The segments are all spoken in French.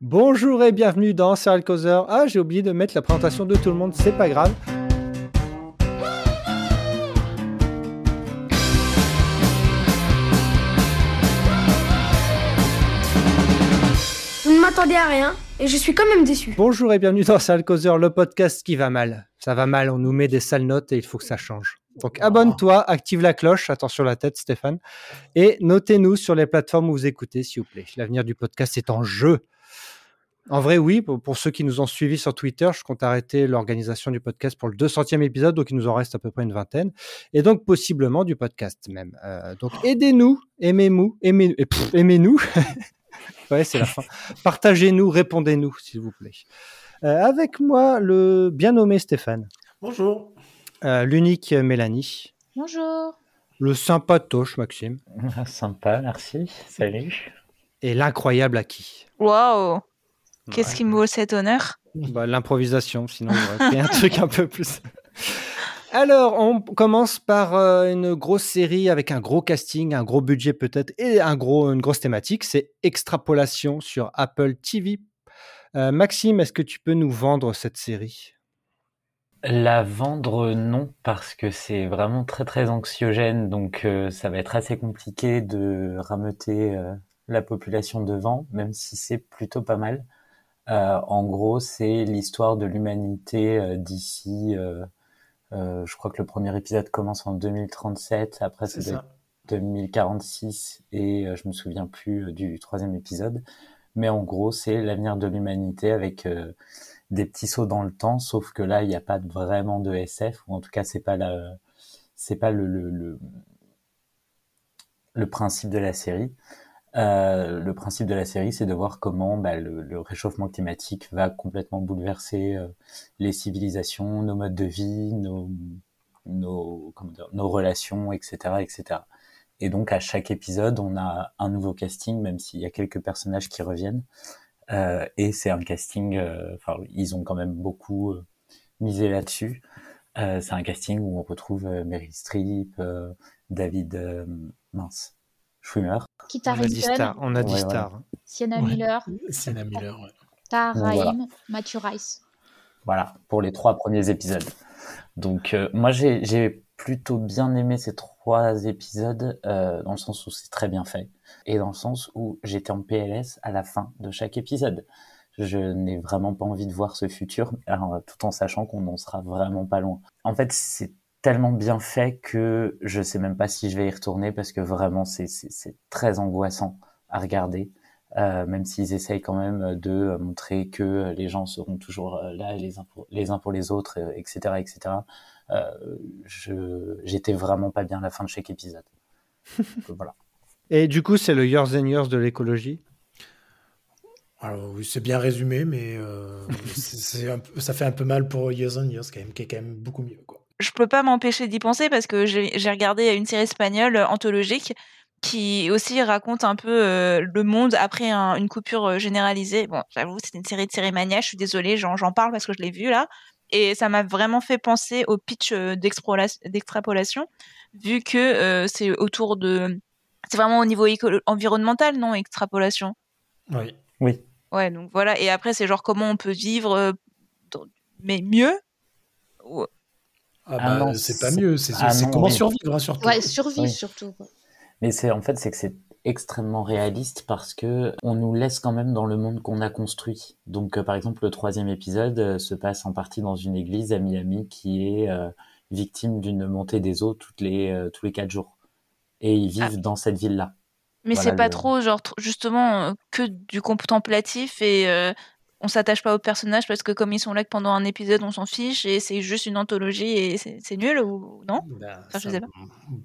Bonjour et bienvenue dans Serial Causeur. Ah, j'ai oublié de mettre la présentation de tout le monde, c'est pas grave. Vous ne m'attendez à rien et je suis quand même déçu. Bonjour et bienvenue dans Serial Causeur, le podcast qui va mal. Ça va mal, on nous met des sales notes et il faut que ça change. Donc abonne-toi, active la cloche, attention la tête Stéphane, et notez-nous sur les plateformes où vous écoutez, s'il vous plaît. L'avenir du podcast est en jeu. En vrai, oui. Pour, ceux qui nous ont suivis sur Twitter, je compte arrêter l'organisation du podcast pour le 200e épisode, donc il nous en reste à peu près une vingtaine. Et donc, possiblement du podcast même. Euh, donc, aidez-nous, aimez-nous, aimez, aimez-nous. ouais, c'est la fin. Partagez-nous, répondez-nous, s'il vous plaît. Euh, avec moi, le bien nommé Stéphane. Bonjour. Euh, l'unique Mélanie. Bonjour. Le sympatoche Maxime. Sympa, merci. Salut. Et l'incroyable Aki. Waouh Qu'est-ce qui me vaut cet honneur? Bah, L'improvisation, sinon il aurait fait un truc un peu plus. Alors, on commence par euh, une grosse série avec un gros casting, un gros budget peut-être et un gros, une grosse thématique. C'est Extrapolation sur Apple TV. Euh, Maxime, est-ce que tu peux nous vendre cette série? La vendre, non, parce que c'est vraiment très très anxiogène, donc euh, ça va être assez compliqué de rameuter la population devant, même si c'est plutôt pas mal. Euh, en gros, c'est l'histoire de l'humanité euh, d'ici. Euh, je crois que le premier épisode commence en 2037. Après, c'est 2046 et je me souviens plus du troisième épisode. Mais en gros, c'est l'avenir de l'humanité avec des petits sauts dans le temps, sauf que là, il n'y a pas vraiment de SF, ou en tout cas, c'est pas la, c'est pas le, le, le, le, principe de la série. Euh, le principe de la série, c'est de voir comment bah, le, réchauffement climatique va complètement bouleverser euh, les civilisations, nos modes de vie, nos, nos, nos relations, etc., etc. Et donc à chaque épisode, on a un nouveau casting, même s'il y a quelques personnages qui reviennent. Euh, et c'est un casting, euh, enfin ils ont quand même beaucoup misé là-dessus. c'est un casting où on retrouve Meryl Streep, David mince, Schwimmer. Kit On a dit star. On a dit Ouais, star. Sienna Miller, Sienna Miller, ouais. Tahar Voilà. Rahim, Matthew Rice. Voilà, pour les trois premiers épisodes. Donc euh, moi j'ai j'ai plutôt bien aimé ces trois épisodes euh, dans le sens où c'est très bien fait et dans le sens où j'étais en PLS à la fin de chaque épisode. Je n'ai vraiment pas envie de voir ce futur, alors, tout en sachant qu'on n'en sera vraiment pas loin. En fait, c'est tellement bien fait que je sais même pas si je vais y retourner parce que vraiment c'est c'est c'est très angoissant à regarder. Euh, même s'ils essayent quand même de montrer que les gens seront toujours là les uns pour les, uns pour les autres, euh, etc., etc. Euh, je j'étais vraiment pas bien à la fin de chaque épisode. Donc, voilà. Et du coup, c'est le Years and Years de l'écologie? Alors oui, c'est bien résumé, mais euh, c'est- c'est un peu- ça fait un peu mal pour Years and Years, quand même, qui est quand même beaucoup mieux. Quoi. Je peux pas m'empêcher d'y penser parce que j'ai regardé une série espagnole euh, anthologique qui aussi raconte un peu euh, le monde après un- une coupure euh, généralisée. Bon, j'avoue, c'est une série de Cérémania, je suis désolée, j'en parle parce que je l'ai vue là. Et ça m'a vraiment fait penser au pitch d'extrapolation, vu que euh, c'est autour de... C'est vraiment au niveau environnemental, non, extrapolation? Oui. Oui. Ouais, donc voilà. Et après, c'est genre comment on peut vivre, dans- mais mieux? Ah, Ah bah, non, c'est pas mieux, c'est ah comment oui. survivre, hein, surtout. Ouais, survie Oui. surtout. Mais c'est en fait c'est que c'est extrêmement réaliste parce que on nous laisse quand même dans le monde qu'on a construit. Donc euh, par exemple le troisième épisode euh, se passe en partie dans une église à Miami qui est euh, victime d'une montée des eaux toutes les euh, tous les quatre jours et ils vivent dans cette ville là. Mais Voilà c'est pas le- trop, genre, justement, que du contemplatif et euh, on s'attache pas aux personnages parce que comme ils sont là que pendant un épisode, on s'en fiche et c'est juste une anthologie et c'est nul ou non? Bah, Enfin, je ça- sais pas.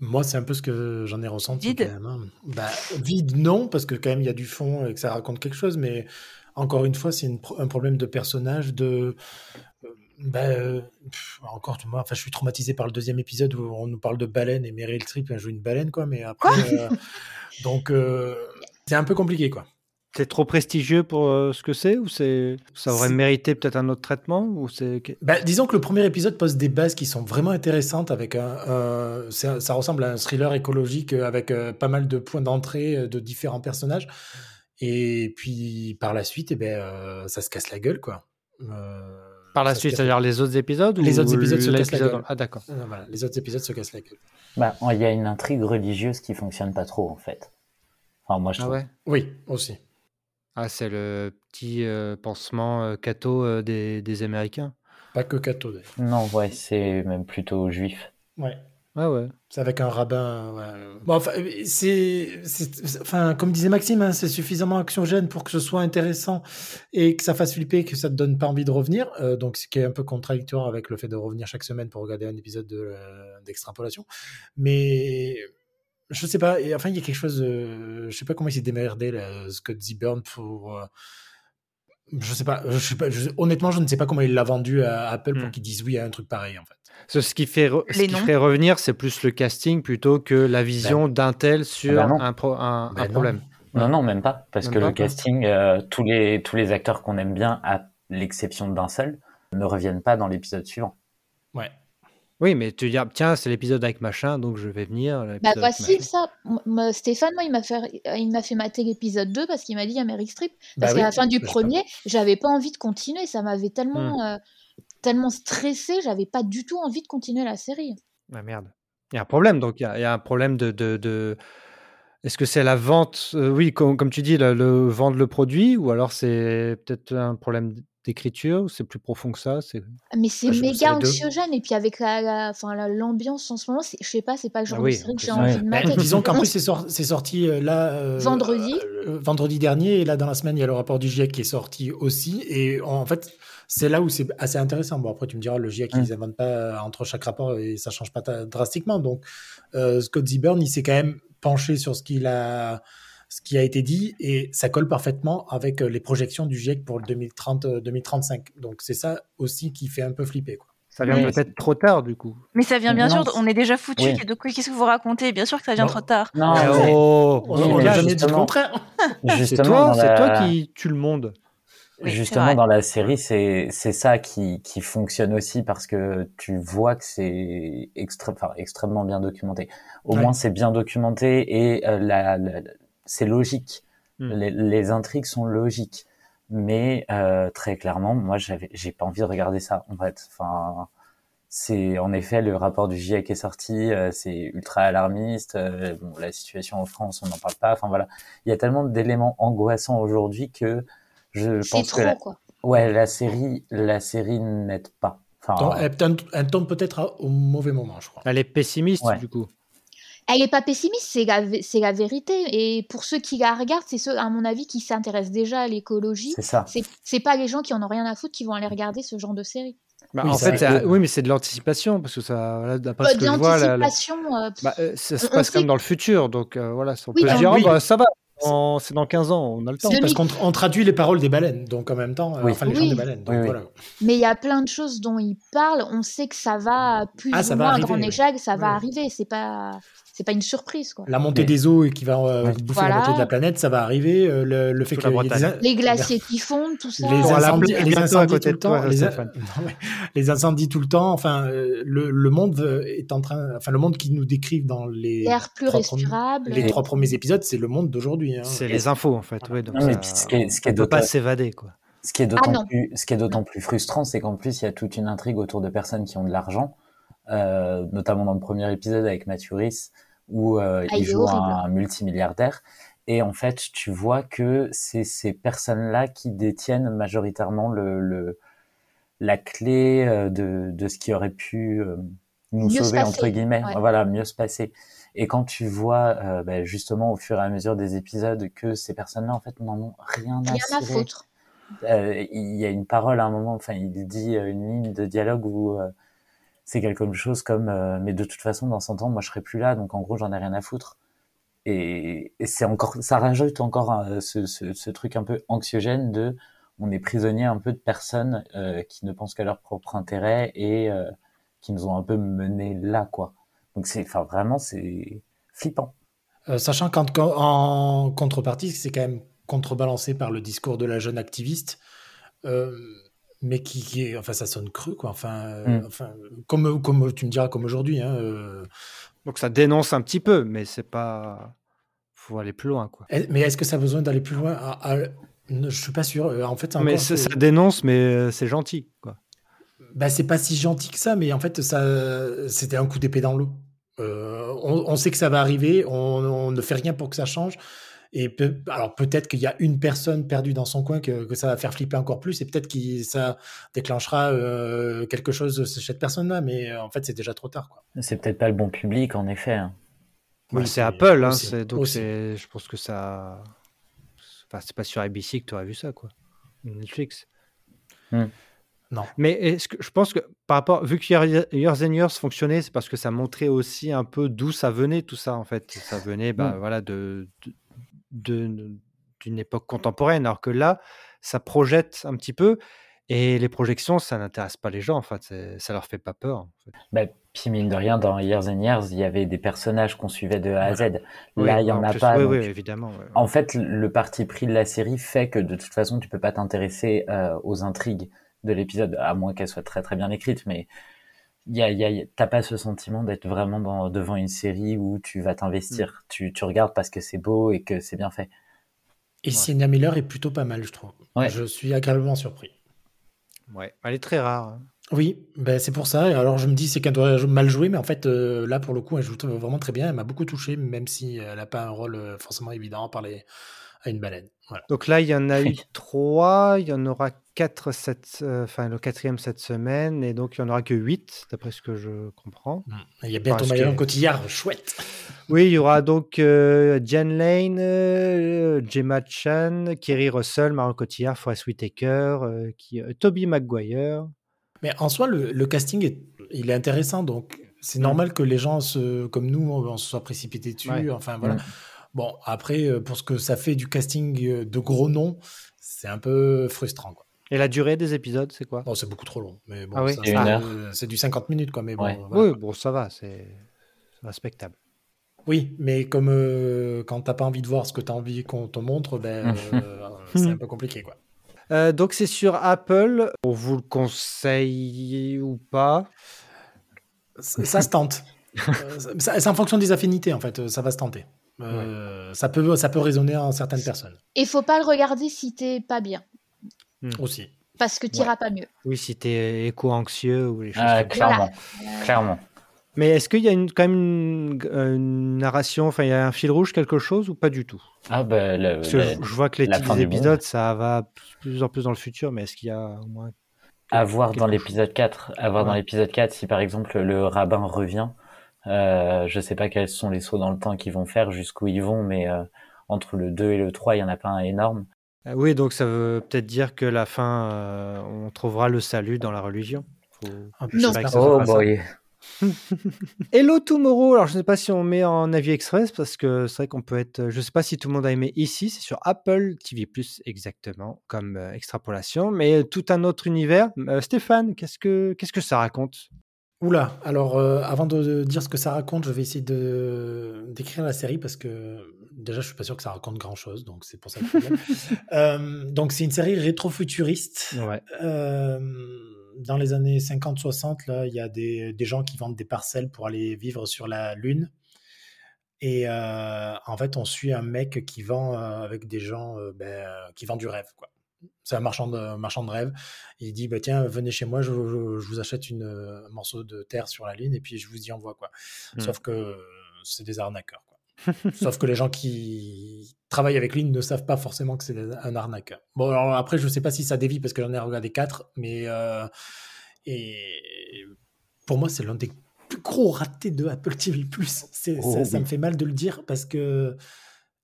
Moi, c'est un peu ce que j'en ai ressenti. Vide quand même, hein. Bah, vide, non, parce que quand même, il y a du fond et que ça raconte quelque chose, mais encore une fois, c'est pro- un problème de personnage, de. euh, bah, euh, pff, encore, vois, enfin, je suis traumatisé par le deuxième épisode où on nous parle de baleine et Meryl Streep elle joue une baleine, quoi, mais après. euh, donc, euh, c'est un peu compliqué, quoi. C'est trop prestigieux pour euh, ce que c'est ou c'est ça aurait mérité peut-être un autre traitement ou c'est Bah, disons que le premier épisode pose des bases qui sont vraiment intéressantes avec un, un- ça, ça ressemble à un thriller écologique avec euh, pas mal de points d'entrée euh, de différents personnages Et puis par la suite, eh ben, euh, ça se casse la gueule, quoi. Euh, Par la ça suite, c'est-à-dire les autres épisodes Les ou autres épisodes se cassent la gueule. Ah d'accord. Voilà, les autres épisodes se cassent la gueule. Bah, il y a une intrigue religieuse qui fonctionne pas trop en fait. Enfin, moi je Ah trouve. ouais? Oui, aussi. Ah c'est le petit euh, pansement euh, catho euh, des, des Américains? Pas que d'ailleurs. Non, ouais, c'est même plutôt juif. Ouais. Ah ouais. C'est avec un rabbin. ouais. Bon, enfin, c'est, enfin, comme disait Maxime, hein, c'est suffisamment anxiogène pour que ce soit intéressant et que ça fasse flipper, que ça te donne pas envie de revenir. Euh, donc, ce qui est un peu contradictoire avec le fait de revenir chaque semaine pour regarder un épisode de, euh, d'extrapolation. Mais je sais pas. Et enfin, il y a quelque chose. euh, je sais pas comment il s'est démerdé, là, Scott Zebburn, pour. euh, je sais pas, je sais pas je- honnêtement, je ne sais pas comment il l'a vendu à Apple pour Hmm. qu'ils disent oui à un truc pareil, en fait. Ce, ce qui fait re- ce Les qui noms. ferait revenir, c'est plus le casting plutôt que la vision d'un tel sur un, pro- un, Bah un non. problème. Non, non, même pas. Parce Même que pas, le casting, euh, tous, les, tous les acteurs qu'on aime bien, à l'exception d'un seul, ne reviennent pas dans l'épisode suivant. Oui, mais tu dis tiens, c'est l'épisode avec machin, donc je vais venir. Bah, machin. ça. M- Stéphane, moi, il m'a fait, il m'a fait mater l'épisode 2 parce qu'il m'a dit il y a Meryl Streep. Bah Parce oui, qu'à la fin du bah, premier, j'avais pas envie de continuer. Ça m'avait tellement, euh, tellement stressé, j'avais pas du tout envie de continuer la série. Ah merde. Il y a un problème, donc il y a, il y a un problème de. de, de- Est-ce que c'est la vente euh, Oui, com- comme, tu dis, le, le- vendre le produit, ou alors c'est peut-être un problème d'écriture, ou c'est plus profond que ça? C'est... Mais c'est Ah, méga anxiogène. Et puis avec la, la- enfin, la- l'ambiance en ce moment, je sais pas, c'est pas le genre Ah oui, de série que j'ai plus, envie ouais. de Bah, mater. disons qu'en plus, c'est, sor- c'est sorti euh, là. euh, Vendredi. euh, vendredi dernier, et là, dans la semaine, il y a le rapport du GIEC qui est sorti aussi. Et en fait, c'est là où c'est assez intéressant. Bon, après, tu me diras, le GIEC, ils n'inventent pas entre chaque rapport et ça change pas drastiquement. Donc, euh, Scott Zebburn, il s'est quand même penché sur ce qu'il a. Ce qui a été dit, et ça colle parfaitement avec euh, les projections du GIEC pour le 2030-2035. Donc, c'est ça aussi qui fait un peu flipper. Quoi. Ça vient Oui. peut-être trop tard, du coup. Mais ça vient bien Non, sûr, on est déjà foutu. oui. Quoi Qu'est-ce que vous racontez? Bien sûr que ça vient Non. trop tard. Non, mais oh, On Oui, on mais n'a jamais dit le contraire. c'est justement, toi, la- toi qui tue le monde. Justement, dans la série, c'est c'est ça qui, qui fonctionne aussi parce que tu vois que c'est extré- enfin, extrêmement bien documenté. Au Ouais. moins, c'est bien documenté et euh, la, la- c'est logique. Hmm. Les, les intrigues sont logiques. Mais euh, très clairement, moi, j'ai pas envie de regarder ça. En fait, enfin, c'est en effet le rapport du GIEC est sorti, euh, c'est ultra alarmiste. euh, bon, la situation en France, on n'en parle pas. Enfin voilà, il y a tellement d'éléments angoissants aujourd'hui que je pense que trop, la, quoi. ouais, la série, la série n'aide pas. Enfin, Donc, elle, tombe- elle tombe peut-être au mauvais moment, je crois. Elle est pessimiste, Ouais. du coup. Elle est pas pessimiste, c'est la, vé- c'est la vérité. Et pour ceux qui la regardent, c'est ceux, à mon avis, qui s'intéressent déjà à l'écologie. c'est ça. C'est c'est pas les gens qui en ont rien à foutre qui vont aller regarder ce genre de série. Bah, Oui, en fait, euh, oui, mais c'est de l'anticipation, parce que ça, voilà, d'après Euh, ce de que je vois, euh, bah, euh, ça se passe comme dans le futur, donc euh, voilà, on Oui, peut se bah, dire, oui. Ah, bah, ça va, en- c'est dans 15 ans, on a le temps. Parce qu'on on traduit les paroles des baleines, donc en même temps, Oui. enfin les Oui. chants des baleines. Donc Oui, oui. voilà. Mais il y a plein de choses dont il parle. On sait que ça va plus Ah, ou ça va moins à arriver, grande oui. échelle, ça va Oui. arriver. C'est pas, c'est pas une surprise, quoi. La montée Mais- des eaux et qui va euh, Ouais. bouffer Voilà. la moitié de la planète, ça va arriver. euh, le, le fait des, Bretagne. Les glaciers qui fondent, tout ça. les incendies, les tout le toi, temps, les. Non, incendies tout le temps. Enfin, le, le monde est en train, enfin le monde qui nous décrivent dans les L'air plus trois premiers- respirable. les trois premiers épisodes, c'est le monde d'aujourd'hui. hein. C'est les infos, en fait. donc Non, mais ça- puis ce qui est- ce qui est on peut pas s'évader, quoi. Ce qui est d'autant Ah plus, ce qui est d'autant plus frustrant, c'est qu'en plus il y a toute une intrigue autour de personnes qui ont de l'argent, euh, notamment dans le premier épisode avec Mathieu Rhys, où euh, Ah, il joue un multimilliardaire. Et en fait, tu vois que c'est ces personnes-là qui détiennent majoritairement le, le la clé euh, de, de ce qui aurait pu euh, nous Mieux sauver entre guillemets, ouais. voilà, mieux se passer. Et quand tu vois euh, ben, justement au fur et à mesure des épisodes que ces personnes-là en fait n'en ont rien à Rien à foutre. Euh, il y a une parole à un moment, enfin, il dit une ligne de dialogue où euh, c'est quelque chose comme euh, Mais de toute façon, dans 100 ans, moi, je serai plus là, donc en gros, j'en ai rien à foutre. Et, c'est encore, ça rajoute encore euh, ce, truc un peu anxiogène de on est prisonnier un peu de personnes euh, qui ne pensent qu'à leur propre intérêt et qui nous ont un peu menés là, quoi. Donc c'est, enfin, vraiment, c'est flippant. Sachant qu'en en contrepartie, c'est quand même contrebalancé par le discours de la jeune activiste, mais qui, qui est, enfin, ça sonne cru, quoi. Enfin, euh, Mm. enfin, comme, comme tu me diras, comme aujourd'hui. Hein, euh, Donc ça dénonce un petit peu, mais c'est pas. faut aller plus loin, quoi. Mais est-ce que ça a besoin d'aller plus loin? Ah, ah, ne- Je suis pas sûr. Euh, En fait, mais ça, dénonce, mais c'est gentil, quoi. Bah, c'est pas si gentil que ça, mais en fait, ça, c'était un coup d'épée dans l'eau. Euh, on, on sait que ça va arriver, on, on ne fait rien pour que ça change. Et peut- alors peut-être qu'il y a une personne perdue dans son coin que, que ça va faire flipper encore plus, et peut-être que ça déclenchera euh, quelque chose chez cette personne-là, mais euh, en fait, c'est déjà trop tard. Quoi. C'est peut-être pas le bon public, en effet. hein. Oui, Ouais, c'est Apple, hein, aussi, c'est- donc c'est, je pense que ça. Enfin, c'est pas sur ABC que tu aurais vu ça, quoi. Netflix. Hmm. Non. Mais est-ce que je pense que par rapport, vu que Year- Years and Years fonctionnait, c'est parce que ça montrait aussi un peu d'où ça venait tout ça en fait. Ça venait, bah Hmm. voilà, de, de- de- d'une époque contemporaine, alors que là, ça projette un petit peu. Et les projections, ça n'intéresse pas les gens, en fait. Ça leur fait pas peur. en fait. Bah, puis mine de rien, dans Years and Years, il y avait des personnages qu'on suivait de A à Z. Oui, Là, il y en, a plus- pas. Oui, donc- oui, évidemment. ouais. En fait, le parti pris de la série fait que de toute façon, tu peux pas t'intéresser euh, aux intrigues de l'épisode, à moins qu'elles soient très très bien écrites, mais y a, il y a- t'as pas ce sentiment d'être vraiment dans- devant une série où tu vas t'investir. Mm. Tu, tu regardes parce que c'est beau et que c'est bien fait? Et Sienna Miller est plutôt pas mal, je trouve. Ouais. Je suis agréablement surpris. Ouais, elle est très rare. hein. Oui, ben c'est pour ça. Alors je me dis c'est qu'elle doit mal jouer, mais en fait euh, là pour le coup elle joue vraiment très bien. Elle m'a beaucoup touché, même si elle n'a pas un rôle euh, forcément évident à parler à une baleine. Voilà. Donc là, il y en a eu trois, il y en aura quatre cette, euh, enfin le quatrième cette semaine, et donc il n'y en aura que huit, d'après ce que je comprends. Il y a bientôt Marion que- Cotillard, chouette. Oui, il y aura donc euh, Jen Lane, euh, Gemma Chan, Kerry Russell, Marion Cotillard, Forest Whitaker, euh, qui, euh, Toby Maguire. Mais en soi le, le casting est, il est intéressant, donc c'est Mm. normal que les gens se, comme nous on se soit précipités dessus. Ouais. Enfin voilà. Mm. Bon après euh, pour ce que ça fait du casting euh, de gros noms, c'est un peu frustrant. Quoi. Et la durée des épisodes, c'est quoi? Bon c'est beaucoup trop long, mais bon Ah oui une c'est- du 50 minutes quoi. Mais bon, Ouais. voilà. Oui, bon, ça va, c'est respectable. Oui, mais comme euh, quand t'as pas envie de voir ce que t'as envie qu'on te montre, ben, euh, c'est un peu compliqué, quoi. Euh, donc c'est sur Apple. On vous le conseille ou pas? Ça, ça se tente. Euh, c'est en fonction des affinités, en fait. Ça va se tenter. Euh, ça, peut, ça peut résonner en certaines personnes Et faut pas le regarder si t'es pas bien, aussi. parce que t'iras pas mieux. Oui, si t'es éco-anxieux ou les choses Ah, comme ça. clairement. Clairement. Mais est-ce qu'il y a une, quand même une, euh, une narration, enfin il y a un fil rouge, quelque chose ou pas du tout? Ah, bah, le- Parce que le- je, je vois que les titres des épisodes, ça va de plus en plus dans le futur, mais est-ce qu'il y a au moins à voir dans l'épisode 4. À voir dans Ouais. l'épisode 4, si par exemple le rabbin revient, euh, je sais pas quels sont les sauts dans le temps qu'ils vont faire, jusqu'où ils vont, mais euh, entre le 2 et le 3, il y en a pas un énorme. Ah Oui, donc ça veut peut-être dire que la fin, euh, on trouvera le salut dans la religion. Faut- Ah, Non. Oh boy. Hello Tomorrow, alors je ne sais pas si on met en avis express parce que c'est vrai qu'on peut être, je ne sais pas si tout le monde a aimé ici, c'est sur Apple TV Plus exactement comme euh, extrapolation, mais tout un autre univers. Euh, Stéphane, qu'est-ce que qu'est-ce que ça raconte? Oula, alors euh, avant de, de dire ce que ça raconte, je vais essayer de d'écrire la série parce que déjà je suis pas sûr que ça raconte grand chose, donc c'est pour ça le problème. Euh, donc c'est une série rétro-futuriste. Ouais. Euh, dans les années 50-60, là, il y a des, des gens qui vendent des parcelles pour aller vivre sur la Lune. Et euh, en fait, on suit un mec qui vend avec des gens ben, qui vend du rêve. quoi. C'est un marchand de, marchand de rêve. Il dit bah, Tiens, venez chez moi, je, je- je vous achète une, euh, un morceau de terre sur la Lune et puis je vous y envoie. Quoi. Hmm. Sauf que euh, c'est des arnaqueurs. Quoi. Sauf que les gens qui travaillent avec lui ne savent pas forcément que c'est un arnaqueur. Bon, alors après, je ne sais pas si ça dévie parce que j'en ai regardé quatre, mais euh, et pour moi, c'est l'un des plus gros ratés de Apple TV+. Oh, ça, me fait mal de le dire parce que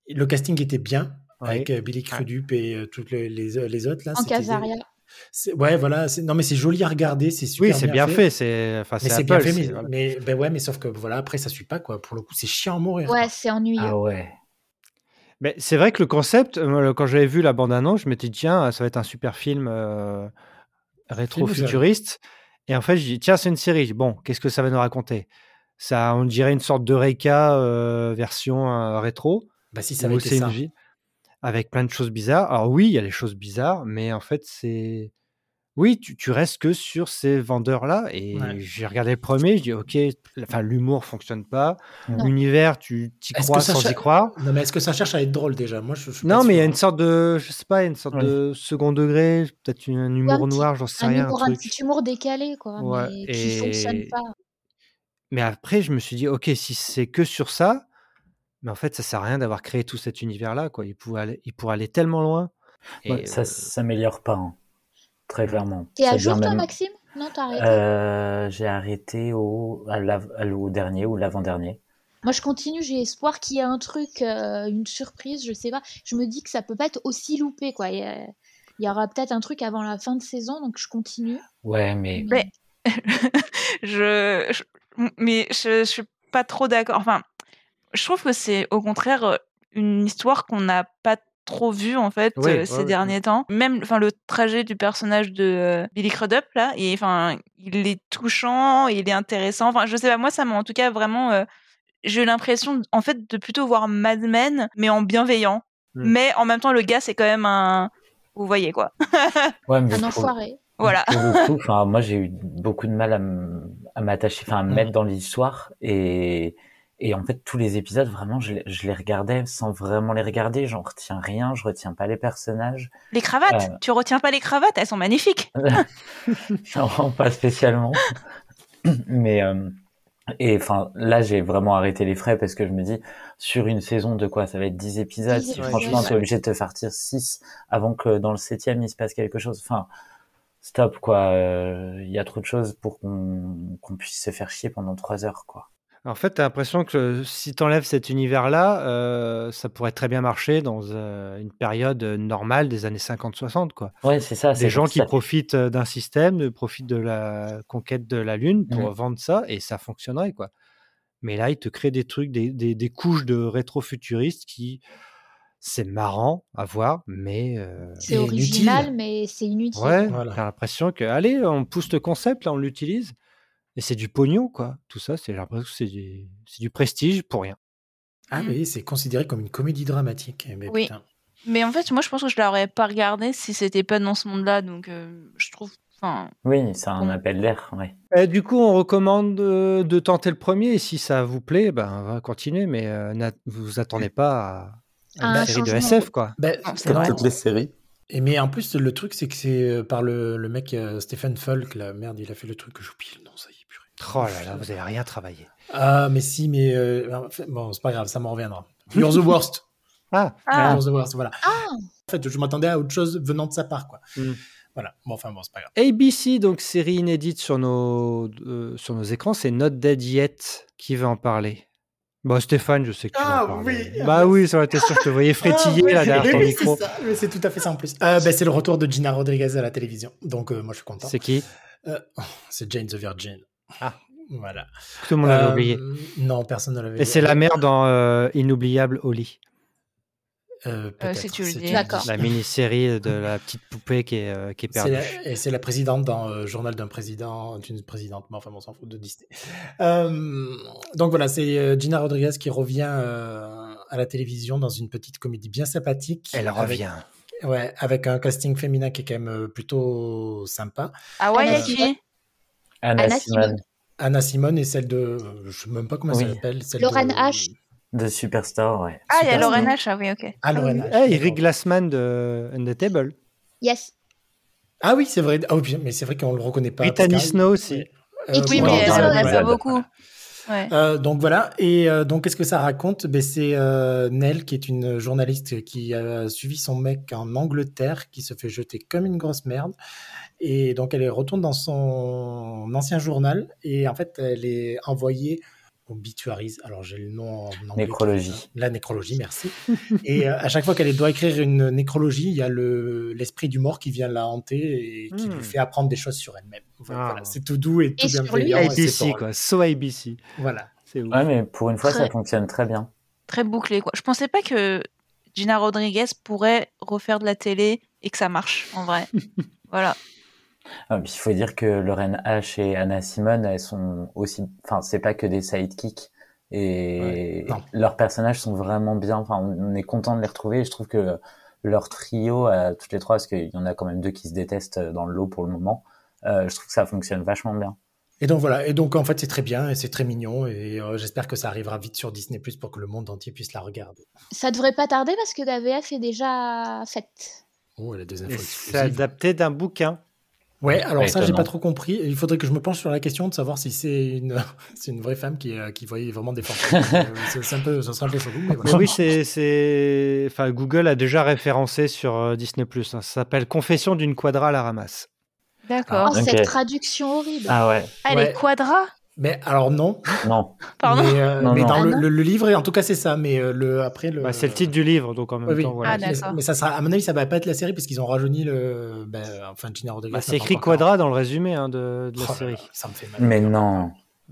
le casting était bien Ouais. avec euh, Billy Crudup et euh, toutes les, les, les autres là. En Casaria. Ouais, voilà. Non, mais c'est joli à regarder, c'est super Oui, c'est bien fait, c'est enfin Mais c'est bien fait, mais, ben ouais, mais sauf que voilà, après ça suit pas quoi. Pour le coup, c'est chiant à mourir. Ouais, c'est ennuyeux. Ah ouais. Mais c'est vrai que le concept, euh, quand j'avais vu la bande-annonce, je m'étais dit, tiens, ça va être un super film euh, rétro-futuriste. Et en fait, je dis, tiens, c'est une série. Bon, qu'est-ce que ça va nous raconter? Ça, on dirait une sorte de Reka euh, version euh, rétro. Bah si ça avait été ça. vie avec plein de choses bizarres. Alors oui, il y a les choses bizarres, mais en fait, c'est oui, tu, tu restes que sur ces vendeurs-là. Et Ouais. j'ai regardé le premier, je dis, ok, enfin, l'humour fonctionne pas. L'univers, tu t'y crois sans y croire. Non, mais est-ce que ça cherche à être drôle déjà? Moi, je, je Non, mais il y a une sorte de, je sais pas, une sorte de second degré, peut-être un humour noir, j'en sais Un rien, humour, un truc. petit humour décalé, quoi, Ouais, mais qui fonctionne et- pas. Mais après, je me suis dit, ok, si c'est que sur ça, mais en fait, ça sert à rien d'avoir créé tout cet univers-là, quoi. Il pourrait aller, il pourrait aller tellement loin. Et, Ouais, ça euh, s'améliore pas, hein. très clairement. T'es à jour, toi, même- Maxime? Non, t'as arrêté? Euh, J'ai arrêté au, à l'av- à- au dernier ou l'avant-dernier. Moi, je continue, j'ai espoir qu'il y ait un truc, euh, une surprise, je sais pas. Je me dis que ça peut pas être aussi loupé, quoi. Il y, a- il y aura peut-être un truc avant la fin de saison, donc je continue. Ouais, mais Mais- je, je- mais je, je suis pas trop d'accord. Enfin, je trouve que c'est au contraire une histoire qu'on n'a pas trop vue en fait Oui, euh, ces ouais. derniers temps. Même, enfin, le trajet du personnage de euh, Billy Crudup là, et enfin, il est touchant, il est intéressant. Enfin, je sais pas, moi ça m'a en tout cas vraiment. euh, j'ai eu l'impression, en fait, de plutôt voir Mad Men, mais en bienveillant. Mm. Mais en même temps, le gars, c'est quand même un. Vous voyez quoi. ouais, mais Un enfoiré. Voilà. Pour le coup, enfin, moi j'ai eu beaucoup de mal à m'attacher, enfin à me Mm. mettre dans l'histoire et et en fait tous les épisodes vraiment je, les- je les regardais sans vraiment les regarder, j'en retiens rien, je retiens pas les personnages, Les cravates, Euh. tu retiens pas les cravates, elles sont magnifiques. non pas spécialement, mais euh, et enfin là j'ai vraiment arrêté les frais parce que je me dis sur une saison de quoi ça va être 10 épisodes, 10 si épisodes. franchement t'es obligé de te faire tirer 6 avant que dans le septième il se passe quelque chose, enfin stop quoi, euh, il y a trop de choses pour qu'on qu'on puisse se faire chier pendant trois heures quoi. En fait, tu as l'impression que si tu enlèves cet univers-là, euh, ça pourrait très bien marcher dans euh, une période normale des années 50-60, quoi. Ouais, c'est ça. Des gens qui ça. profitent euh, d'un système, profitent de la conquête de la Lune pour vendre ça, et ça fonctionnerait, quoi. Mais là, ils te créent des trucs, des, des- des couches de rétro-futuristes qui... C'est marrant à voir, mais... euh, C'est original, inutile. mais c'est inutile. Ouais, Voilà. t'as l'impression que, allez, on pousse le concept, là, on l'utilise. Et c'est du pognon, quoi. Tout ça, c'est j'ai l'impression que c'est du, c'est du prestige pour rien. Ah Mm. oui, c'est considéré comme une comédie dramatique. Eh ben, Oui. putain. Mais en fait, moi, je pense que je l'aurais pas regardé si c'était pas dans ce monde-là. Donc, euh, je trouve. Enfin, Oui, c'est un appel d'air. Ouais. Et du coup, on recommande euh, de tenter le premier. Et si ça vous plaît, ben, on va continuer. Mais euh, n'a- vous attendez pas à, à une Un série de. SF, quoi. Ben, Non, c'est Comme toutes les séries. Et mais en plus, le truc, c'est que c'est euh, par le, le mec euh, Stephen Falk, la merde, il a fait le truc que j'oublie le nom, ça y est. Oh là là, vous avez rien travaillé. Ah, mais si, mais euh, bon, c'est pas grave, ça m'en reviendra. You're the worst. Ah, Ah, You're the worst, voilà. Ah, En fait, je m'attendais à autre chose venant de sa part, quoi. Mm. Voilà. Bon, enfin, bon, c'est pas grave. ABC, donc série inédite sur nos, euh, sur nos écrans, c'est Not Dead Yet. Qui veut en parler? Bon, Stéphane, je sais que tu Ah, veux en parler. oui. Bah oui, ça aurait été sûr, je te voyais frétiller Ah, oui, là derrière ton oui, micro. C'est ça, mais c'est tout à fait ça en plus. Euh, ben, c'est le retour de Gina Rodriguez à la télévision. Donc, euh, moi, je suis content. C'est qui? C'est Jane the Virgin. Ah. Voilà. Tout le monde l'avait Euh, oublié. Non, personne ne l'avait Et c'est la mère dans euh, Inoubliable Holly, Euh, peut-être, si tu le dis. La mini-série de la petite poupée qui est, euh, qui est C'est perdue. la, et c'est la présidente dans euh, Journal d'un président, d'une présidente, mais enfin, on s'en fout de Disney. Euh, donc voilà, c'est euh, Gina Rodriguez qui revient euh, à la télévision dans une petite comédie bien sympathique. Elle avec- revient. Ouais, avec un casting féminin qui est quand même euh, plutôt sympa. ah ouais, qui? Anna, Anna Simone Simone. Anna Simone et celle de, je sais même pas comment Oui. elle s'appelle. celle Lorraine de- H. de Superstore, ouais. Ah, il y a Lauren. H. Ah oui, ok. Ah, Lorraine H. Eh, Eric Glassman de Undetable. Yes. Ah oui, c'est vrai. Ah oui, mais c'est vrai qu'on le reconnaît pas. Qu'elle- Snow aussi. Et Euh, Oui, mais elle, le elle pas beaucoup. Euh, donc voilà, et euh, donc qu'est-ce que ça raconte? Ben, C'est euh, Nell, qui est une journaliste qui a suivi son mec en Angleterre, qui se fait jeter comme une grosse merde. Et donc elle retourne dans son ancien journal, et en fait elle est envoyée obituaries. Alors j'ai le nom en anglais. Nécrologie. La nécrologie, merci. et euh, à chaque fois qu'elle doit écrire une nécrologie, il y a le- l'esprit du mort qui vient la hanter et qui Hmm. lui fait apprendre des choses sur elle-même. Voilà, Ah. voilà. c'est tout doux et tout Et sur lui, bienveillant. ABC, drôle. quoi. So ABC. Voilà. C'est ouf. Ouais, mais pour une fois, ça fonctionne très bien. Très bouclé, quoi. Je pensais pas que Gina Rodriguez pourrait refaire de la télé et que ça marche, en vrai. voilà. Ah, puis il faut dire que Lorraine H et Anna Simone, elles sont aussi, enfin, c'est pas que des sidekicks. Et Ouais, leurs personnages sont vraiment bien. Enfin, on est content de les retrouver. Et je trouve que leur trio à toutes les trois, parce qu'il y en a quand même deux qui se détestent dans le lot pour le moment. Euh, je trouve que ça fonctionne vachement bien. Et donc voilà, et donc en fait c'est très bien et c'est très mignon et euh, j'espère que ça arrivera vite sur Disney Plus pour que le monde entier puisse la regarder. Ça devrait pas tarder parce que la VF est déjà faite. Oh, elle a des Et infos C'est adapté d'un bouquin. Ouais, alors Ouais, ça j'ai pas trop compris. Il faudrait que je me penche sur la question de savoir si c'est une c'est une vraie femme qui euh, qui voyait vraiment des fantômes. Euh, c'est c'est un peu ça sera un peu chelou mais Mais oui, c'est, c'est, enfin, Google a déjà référencé sur euh, Disney+. hein. Ça s'appelle Confession d'une quadra à la ramasse. D'accord. Oh, ok. cette traduction horrible. Ah ouais, Ah, Ouais. les quadras Mais alors non, non. Pardon mais, euh, Non, mais non. dans Ah le, non le- le livre en tout cas c'est ça mais euh, le après le Bah, c'est le titre du livre, donc en même Oui, oui. temps, voilà. Ah, mais, mais ça sera, à mon avis, ça va pas être la série parce qu'ils ont rajeuni le. Ben, enfin, Gina Rodriguez. Bah, c'est écrit Quadra dans le résumé hein, de, de la Oh série. là, ça me fait mal. Mais non.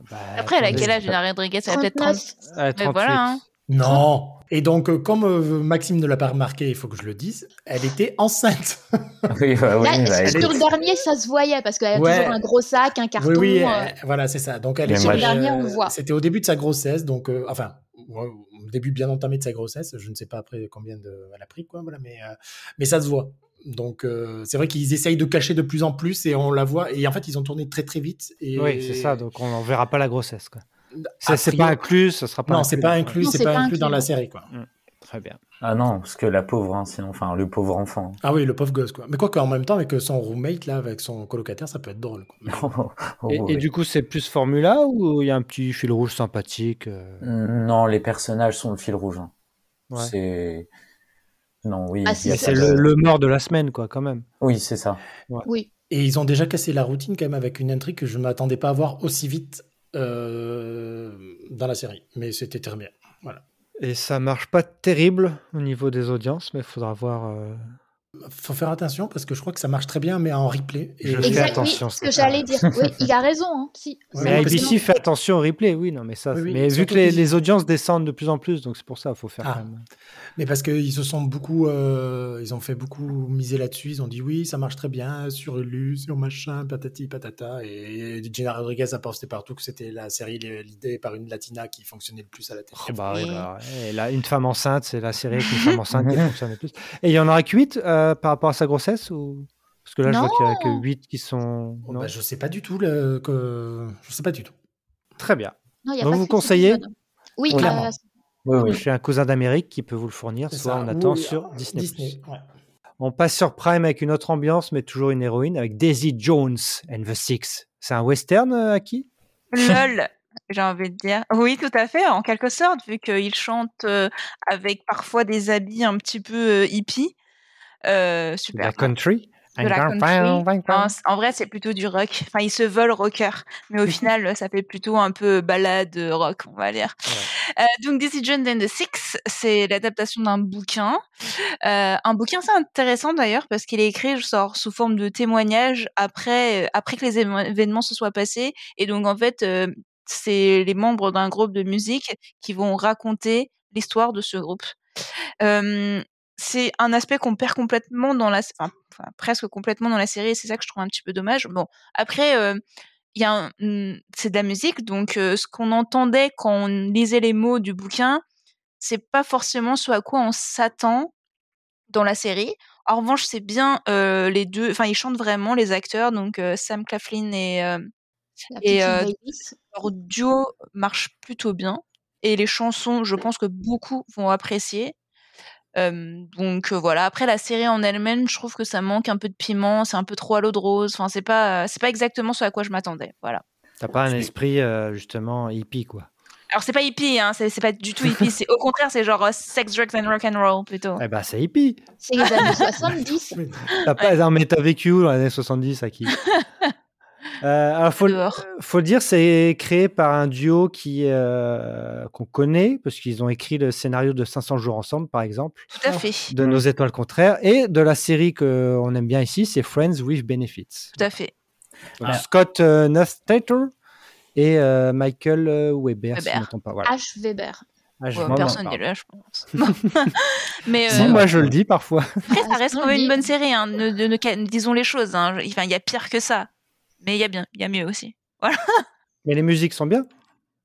Bah, Après, elle a quel âge, Gina Rodriguez? Elle a peut-être 30. 39. elle a Mais 38. voilà, hein. Non. Et donc, euh, comme euh, Maxime ne l'a pas remarqué, il faut que je le dise, elle était enceinte. Oui, bah, oui, Là, bah, sur le dernier, ça se voyait parce qu'elle a Ouais. toujours un gros sac, un carton. oui, oui, euh, voilà, c'est ça. Donc, elle est Sur le dernier, on le voit. C'était au début de sa grossesse, donc, euh, enfin, au début bien entamé de sa grossesse. Je ne sais pas après combien de, elle a pris, quoi, voilà, mais, euh, mais ça se voit. Donc, euh, c'est vrai qu'ils essayent de cacher de plus en plus et on la voit. Et en fait, ils ont tourné très très vite. Et... Oui, c'est ça. Donc on ne verra pas la grossesse. Quoi. A C'est, pas inclus, ce sera pas Non, inclus. c'est pas inclus, c'est pas pas inclus dans la série, quoi. Très bien. Ah non, parce que la pauvre, hein, sinon, enfin, le pauvre enfant. Ah oui, le pauvre gosse, quoi. Mais quoi qu'en même temps, avec son roommate, là, avec son colocataire, ça peut être drôle. quoi. Oh, oh, Et, du coup, c'est plus Formula ou il y a un petit fil rouge sympathique euh, Non, les personnages sont le fil rouge. hein. Ouais. C'est. Non, oui. Ah, c'est le, mort de la semaine, quoi, quand même. Oui, c'est ça. Oui. Et ils ont déjà cassé la routine, quand même, avec une intrigue que je ne m'attendais pas à voir aussi vite dans la série. Mais c'était très bien. Voilà. Et ça marche pas terrible au niveau des audiences, mais il faudra voir. Faut faire attention parce que je crois que ça marche très bien, mais en replay. Et Je fais attention, oui, ce que j'allais dire. Oui, il a raison. Hein. Si, Ouais, mais ABC fait attention au replay, oui, non, mais ça. Oui, oui, mais vu que les, audiences descendent de plus en plus, donc c'est pour ça, il faut faire Ah. quand même. Mais parce qu'ils se sont beaucoup, euh, ils ont fait beaucoup miser là-dessus. Ils ont dit oui, ça marche très bien sur Hulu, sur machin, patati patata. Et Gina Rodriguez a posté partout que c'était la série l'idée par une latina qui fonctionnait le plus à la télé. Oh, bah, oui, bah. Et là, une femme enceinte, c'est la série avec une femme enceinte qui fonctionne le plus. Et il y en aura que 8 euh, par rapport à sa grossesse ou... Parce que là, je vois qu'il y a que 8 qui sont. Oh, non? bah, je sais pas du tout le, que je sais pas du tout. Très bien. Non, Donc, vous conseillez? Oui, Oui. euh, Oui, oui. Je suis un cousin d'Amérique qui peut vous le fournir, soit ça. on attend sur Disney. ouais. On passe sur Prime avec une autre ambiance, mais toujours une héroïne, avec Daisy Jones and the Six. C'est un western, euh, à qui? LOL, j'ai envie de dire. Oui, tout à fait, en quelque sorte, vu qu'il chante euh, avec parfois des habits un petit peu euh, hippies. Euh, super. la country? De la country. Non, c- en vrai, c'est plutôt du rock. Enfin, ils se veulent rocker, mais au final, ça fait plutôt un peu balade euh, rock, on va dire. Euh, donc, Decision and the Six, c'est l'adaptation d'un bouquin. Euh, un bouquin assez intéressant d'ailleurs parce qu'il est écrit genre, sous forme de témoignage après, après que les événements se soient passés. Et donc, en fait, euh, c'est les membres d'un groupe de musique qui vont raconter l'histoire de ce groupe. Euh, c'est un aspect qu'on perd complètement dans la, enfin, enfin, presque complètement dans la série. C'est ça que je trouve un petit peu dommage. Bon, après, euh, il y a, un- hum, c'est de la musique, donc euh, ce qu'on entendait quand on lisait les mots du bouquin, c'est pas forcément ce à quoi on s'attend dans la série. En revanche, c'est bien euh, les deux, enfin, ils chantent vraiment les acteurs, donc euh, Sam Claflin et euh, Et, euh, leur duo marche plutôt bien. Et les chansons, je pense que beaucoup vont apprécier. Euh, donc euh, voilà. Après la série en elle-même, je trouve que ça manque un peu de piment, c'est un peu trop à l'eau de rose. Enfin, c'est pas, c'est pas exactement ce à quoi je m'attendais. Voilà. T'as pas un esprit, euh, justement, hippie, quoi? Alors c'est pas hippie, hein, c'est, c'est pas du tout hippie. c'est au contraire, c'est genre euh, sex, drugs and rock and roll plutôt. Eh ben, c'est hippie. C'est les années 70. T'as pas... Non, mais t'as vécu où dans les années 70, à qui? Euh, alors, faut, Dehors. faut le dire, c'est créé par un duo qui euh, qu'on connaît, parce qu'ils ont écrit le scénario de 500 jours ensemble, par exemple, Tout à fait. de Nos étoiles contraires, et de la série qu'on aime bien ici, c'est Friends with Benefits. Tout à fait. Donc, Ah. Scott euh, et euh, Michael euh, Weber, si je ne pas. Voilà. H. Weber. Ah, Ouais, personne n'est là, je pense. Mais Si, euh, moi je le dis parfois. après, ça reste quand même une bonne série. Hein. Ne, ne- ne- disons les choses. Hein. Enfin, il y a pire que ça. Mais il y a bien, il y a mieux aussi. Mais les musiques sont bien.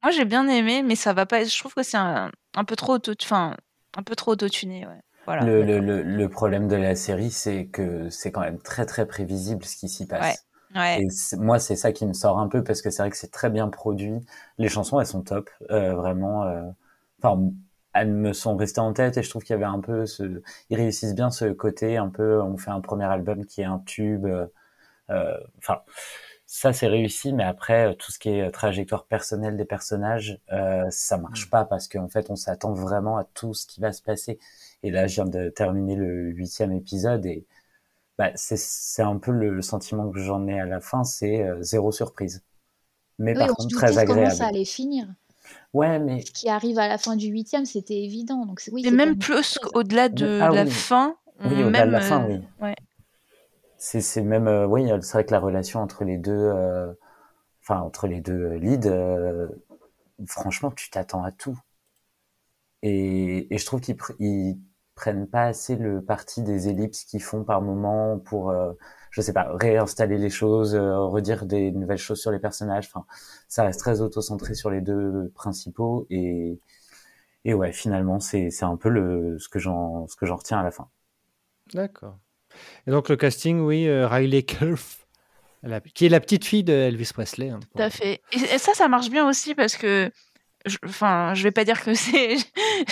Moi, j'ai bien aimé, mais ça va pas. Je trouve que c'est un, un peu trop auto, enfin, un peu trop autotuné. Ouais. Voilà. Le, le, le, le problème de la série, c'est que c'est quand même très très prévisible ce qui s'y passe. Ouais. Et moi, c'est ça qui me sort un peu parce que c'est vrai que c'est très bien produit. Les chansons, elles sont top, euh, vraiment. euh, Enfin, elles me sont restées en tête et je trouve qu'il y avait un peu ce, ils réussissent bien ce côté un peu. On fait un premier album qui est un tube. euh, Enfin, ça c'est réussi, mais après euh, tout ce qui est trajectoire personnelle des personnages, euh, ça marche pas parce qu'en fait, on s'attend vraiment à tout ce qui va se passer. Et là, je viens de terminer le huitième épisode et bah, c'est c'est un peu le, le sentiment que j'en ai à la fin, c'est euh, zéro surprise. Mais Oui, par on se contre, doutait très de comment agréable. ça allait finir. Ouais, mais Ce qui arrive à la fin du huitième, c'était évident. Donc oui, Et c'est même plus surprise. au-delà de Ah la oui. fin. oui, au-delà de la fin, euh, oui. ouais. C'est c'est même, euh, oui, c'est vrai que la relation entre les deux, euh, enfin entre les deux euh, leads, euh, franchement, tu t'attends à tout. Et, et je trouve qu'ils pr- prennent pas assez le parti des ellipses qu'ils font par moment pour, euh, je sais pas, réinstaller les choses, euh, redire des nouvelles choses sur les personnages. Enfin, ça reste très auto-centré sur les deux principaux et et ouais, finalement, c'est c'est un peu le ce que j'en ce que j'en retiens à la fin. D'accord. Et donc le casting, oui, euh, Riley la- qui est la petite fille de Elvis Presley. hein, Tout à fait. Et, et ça, ça marche bien aussi parce que, je, enfin, je vais pas dire que c'est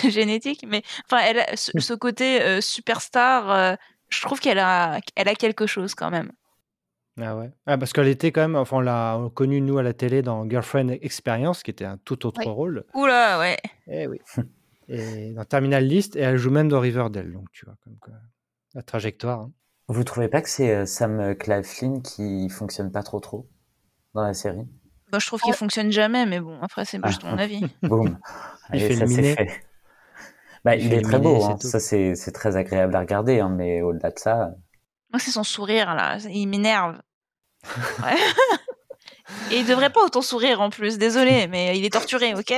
génétique, mais enfin, elle a ce, ce côté euh, superstar. euh, je trouve qu'elle a, elle a quelque chose quand même. Ah ouais. Ah, parce qu'elle était quand même, enfin, on l'a connue nous à la télé dans Girlfriend Experience, qui était un tout autre Oui. rôle. Oula, ouais. Eh oui. Et dans Terminal List, et elle joue même dans Riverdale, donc tu vois, comme quoi, la trajectoire. hein. Vous trouvez pas que c'est euh, Sam Claflin qui fonctionne pas trop trop dans la série? Moi, je trouve qu'il fonctionne jamais, mais bon, après, c'est juste mon avis. Boum, Il Allez, fait ça le c'est minet. fait. Bah, Il est très beau, c'est hein. ça c'est c'est très agréable à regarder, hein, mais au-delà de ça, Moi, c'est son sourire, là. Il m'énerve. Ouais. Et il devrait pas autant sourire en plus, désolé, mais il est torturé, ok?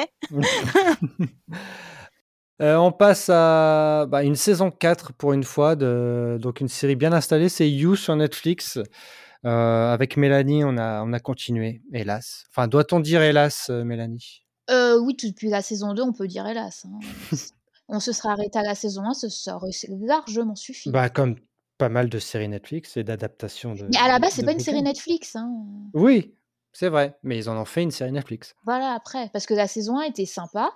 Euh, on passe à bah, une saison 4 pour une fois, de, donc une série bien installée, c'est You sur Netflix. Euh, avec Mélanie, on a, on a continué, hélas. Enfin, doit-on dire hélas, euh, Mélanie? Euh, oui, depuis la saison 2, on peut dire hélas. hein. on se serait arrêté à la saison 1, ce serait largement suffi. bah, Comme pas mal de séries Netflix et d'adaptations de. Mais à la base, c'est pas une série. Netflix. hein. Oui, c'est vrai, mais ils en ont fait une série Netflix. Voilà, après. Parce que la saison 1 était sympa.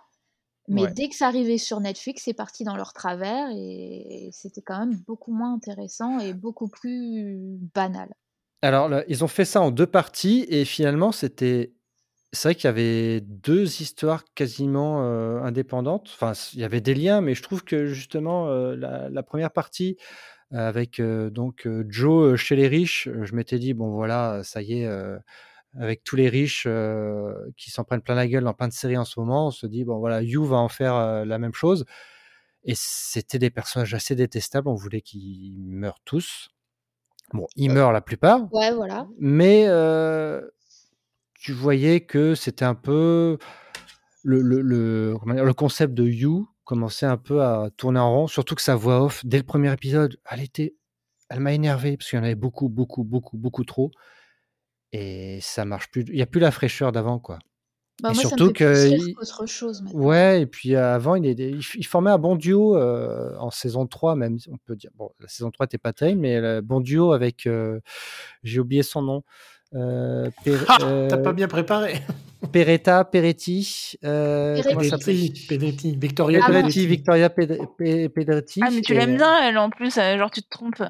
Mais Ouais. dès que ça arrivait sur Netflix, c'est parti dans leur travers et c'était quand même beaucoup moins intéressant et beaucoup plus banal. Alors, là, ils ont fait ça en deux parties et finalement, c'était. C'est vrai qu'il y avait deux histoires quasiment euh, indépendantes. Enfin, il y avait des liens, mais je trouve que justement, euh, la, la première partie euh, avec euh, donc Joe chez les riches, je m'étais dit, bon voilà, ça y est, avec tous les riches euh, qui s'en prennent plein la gueule dans plein de séries en ce moment, on se dit, bon voilà, You va en faire euh, la même chose. Et c'était des personnages assez détestables, on voulait qu'ils meurent tous. Bon, ils meurent la plupart, Ouais, voilà. mais euh, tu voyais que c'était un peu le, le, le, le concept de You commençait un peu à tourner en rond, surtout que sa voix off, dès le premier épisode, elle était, elle m'a énervé parce qu'il y en avait beaucoup, beaucoup, beaucoup, beaucoup trop, et ça marche plus. Il n'y a plus la fraîcheur d'avant, quoi. Bah, Et moi, surtout ça me fait plus que qu'autre chose maintenant. Ouais, et puis euh, avant, il, est, formait un bon duo euh, en saison 3, même, on peut dire. Bon, la saison 3 n'était pas terrible, mais le bon duo avec. euh, J'ai oublié son nom. Euh, Per- Ah, euh, t'as pas bien préparé. Peretta, Peretti. euh, Victoria Ah. Victoria Ped- Pe- Pedretti. Ah, mais tu et, l'aimes bien, elle, en plus, genre, tu te trompes.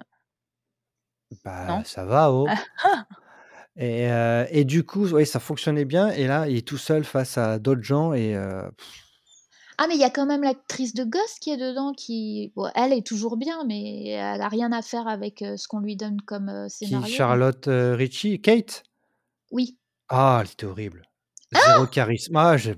Bah, Non? ça va, oh. Et, euh, et du coup, oui, ça fonctionnait bien. Et là, il est tout seul face à d'autres gens. Et euh, Ah, mais il y a quand même l'actrice de Ghost qui est dedans, qui. Bon, elle est toujours bien, mais elle a rien à faire avec euh, ce qu'on lui donne comme euh, qui, scénario. Charlotte Ritchie, Kate? Oui. Ah, elle était horrible. Zéro charisme. Ah, j'ai-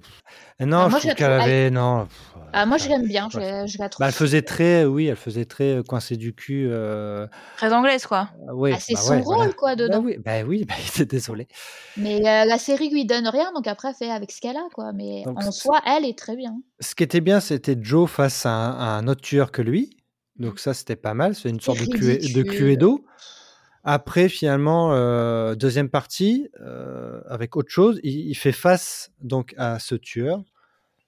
Non, Ah, je moi, je trouve la qu'elle trouve- avait. Non. pff, Ah, moi, je l'aime bien, je, la trouve. Bah, elle faisait très. Oui, elle faisait très euh, coincée du cul. euh, Très anglaise, quoi. ah, oui, Ah, c'est bah son ouais, rôle, voilà. quoi, Bah dedans. oui, bah oui, bah, désolé. Mais euh, la série lui donne rien, donc après, elle fait avec ce qu'elle a, quoi. Mais Donc, en soi, elle est très bien. Ce qui était bien, c'était Joe face à un, à un autre tueur que lui. Donc ça, c'était pas mal. C'est une sorte de, Clue- de. Après, finalement, euh, deuxième partie, euh, avec autre chose, il, fait face donc à ce tueur,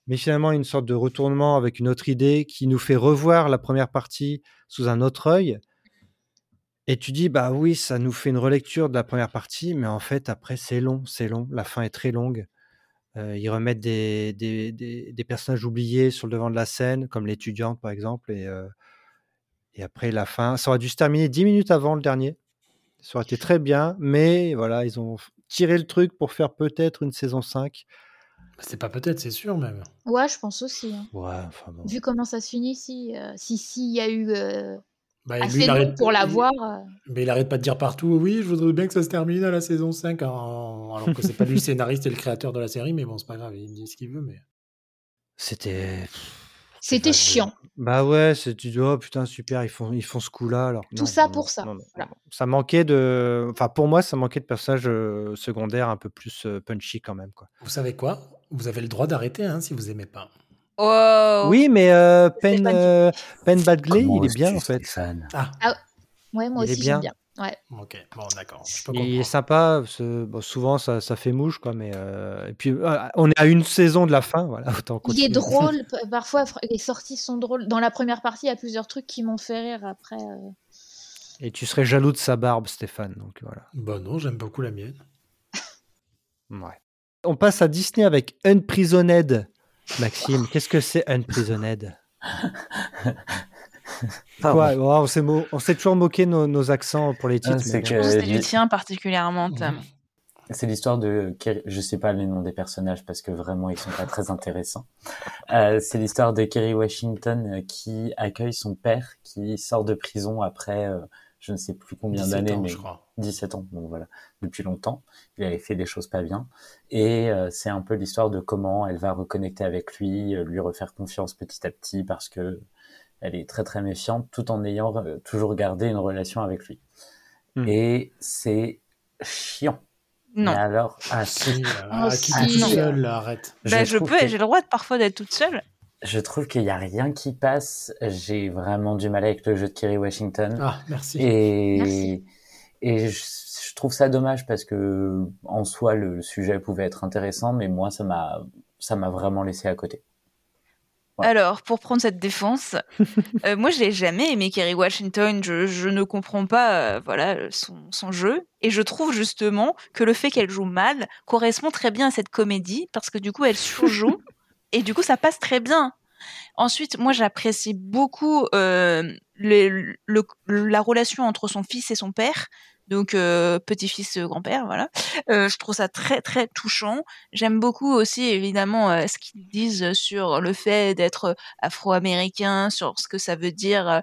mais finalement une sorte de retournement avec une autre idée qui nous fait revoir la première partie sous un autre œil. Et tu dis, bah oui, ça nous fait une relecture de la première partie, mais en fait, après, c'est long, c'est long. La fin est très longue. Euh, ils remettent des, des, des, personnages oubliés sur le devant de la scène, comme l'étudiante, par exemple. Et, et après, la fin, ça aurait dû se terminer 10 minutes avant le dernier. Ça aurait été très bien, mais voilà, ils ont tiré le truc pour faire peut-être une saison 5. C'est pas peut-être, c'est sûr même. Ouais, je pense aussi. hein. Ouais, enfin bon. Vu comment ça se finit, si euh, si s'il y a eu euh, Bah, lui, assez arrête- pour la il- voir, euh, Mais il arrête pas de dire partout, oui, je voudrais bien que ça se termine à la saison 5, en- alors que c'est pas lui le scénariste et le créateur de la série, mais bon, c'est pas grave, il dit ce qu'il veut. Mais... C'était. C'était chiant. Bah ouais, c'est tu dis oh putain super, ils font ils font ce coup-là alors. Tout non, ça non, pour non, ça, non, non, voilà. non. Ça manquait de, enfin pour moi ça manquait de personnages euh, secondaires un peu plus euh, punchy quand même quoi. Vous savez quoi? Vous avez le droit d'arrêter hein, si vous aimez pas. Oh. Oui mais euh, Penn tu- euh, Badgley Comment il est bien en fait. Stéphane? Ah, Ouais, moi Il est aussi bien. j'aime bien. Ouais. ok, bon, d'accord. Il est sympa, ce- bon, souvent ça, ça fait mouche quoi mais euh, et puis euh, on est à une saison de la fin voilà autant Il est drôle, parfois les sorties sont drôles. Dans la première partie, il y a plusieurs trucs qui m'ont fait rire après. euh, Et tu serais jaloux de sa barbe Stéphane donc voilà. Bah non, j'aime beaucoup la mienne. Ouais. On passe à Disney avec Unprisoned. Maxime, qu'est-ce que c'est Unprisoned? Quoi Oh, on s'est mo- on s'est toujours moqué de nos, nos accents pour les Ah, titres. c'est que- bon. Du tien particulièrement, Tom. Mhm. C'est l'histoire de, Kerry- je sais pas les noms des personnages parce que vraiment ils sont pas très intéressants. Euh, c'est l'histoire de Kerry Washington euh, qui accueille son père qui sort de prison après euh, je ne sais plus combien 17 d'années, ans, mais je crois. 17 ans, donc voilà, depuis longtemps. Il avait fait des choses pas bien. Et euh, c'est un peu l'histoire de comment elle va reconnecter avec lui, lui refaire confiance petit à petit parce que elle est très très méfiante tout en ayant euh, toujours gardé une relation avec lui. Hmm. Et c'est chiant. Non. Mais alors, ah, si, Oh, ah, qui si. tout Non. seul, là, arrête. Bah, je, peux, que- j'ai le droit de, parfois d'être toute seule. je trouve qu'il y a rien qui passe. J'ai vraiment du mal avec le jeu de Kerry Washington. Ah, merci. Et, Merci. et je, je trouve ça dommage parce que en soi le sujet pouvait être intéressant, mais moi ça m'a ça m'a vraiment laissé à côté. Alors, pour prendre cette défense, euh, moi, je l'ai jamais aimé, Kerry Washington. Je, je ne comprends pas, euh, voilà, son, son jeu. Et je trouve justement que le fait qu'elle joue mal correspond très bien à cette comédie, parce que du coup, elle surjoue, et du coup, ça passe très bien. Ensuite, moi, j'apprécie beaucoup euh, la relation entre son fils et son père. Donc, euh, petit-fils, euh, grand-père, voilà. Je trouve ça très, très touchant. J'aime beaucoup aussi, évidemment, ce qu'ils disent sur le fait d'être afro-américain, sur ce que ça veut dire,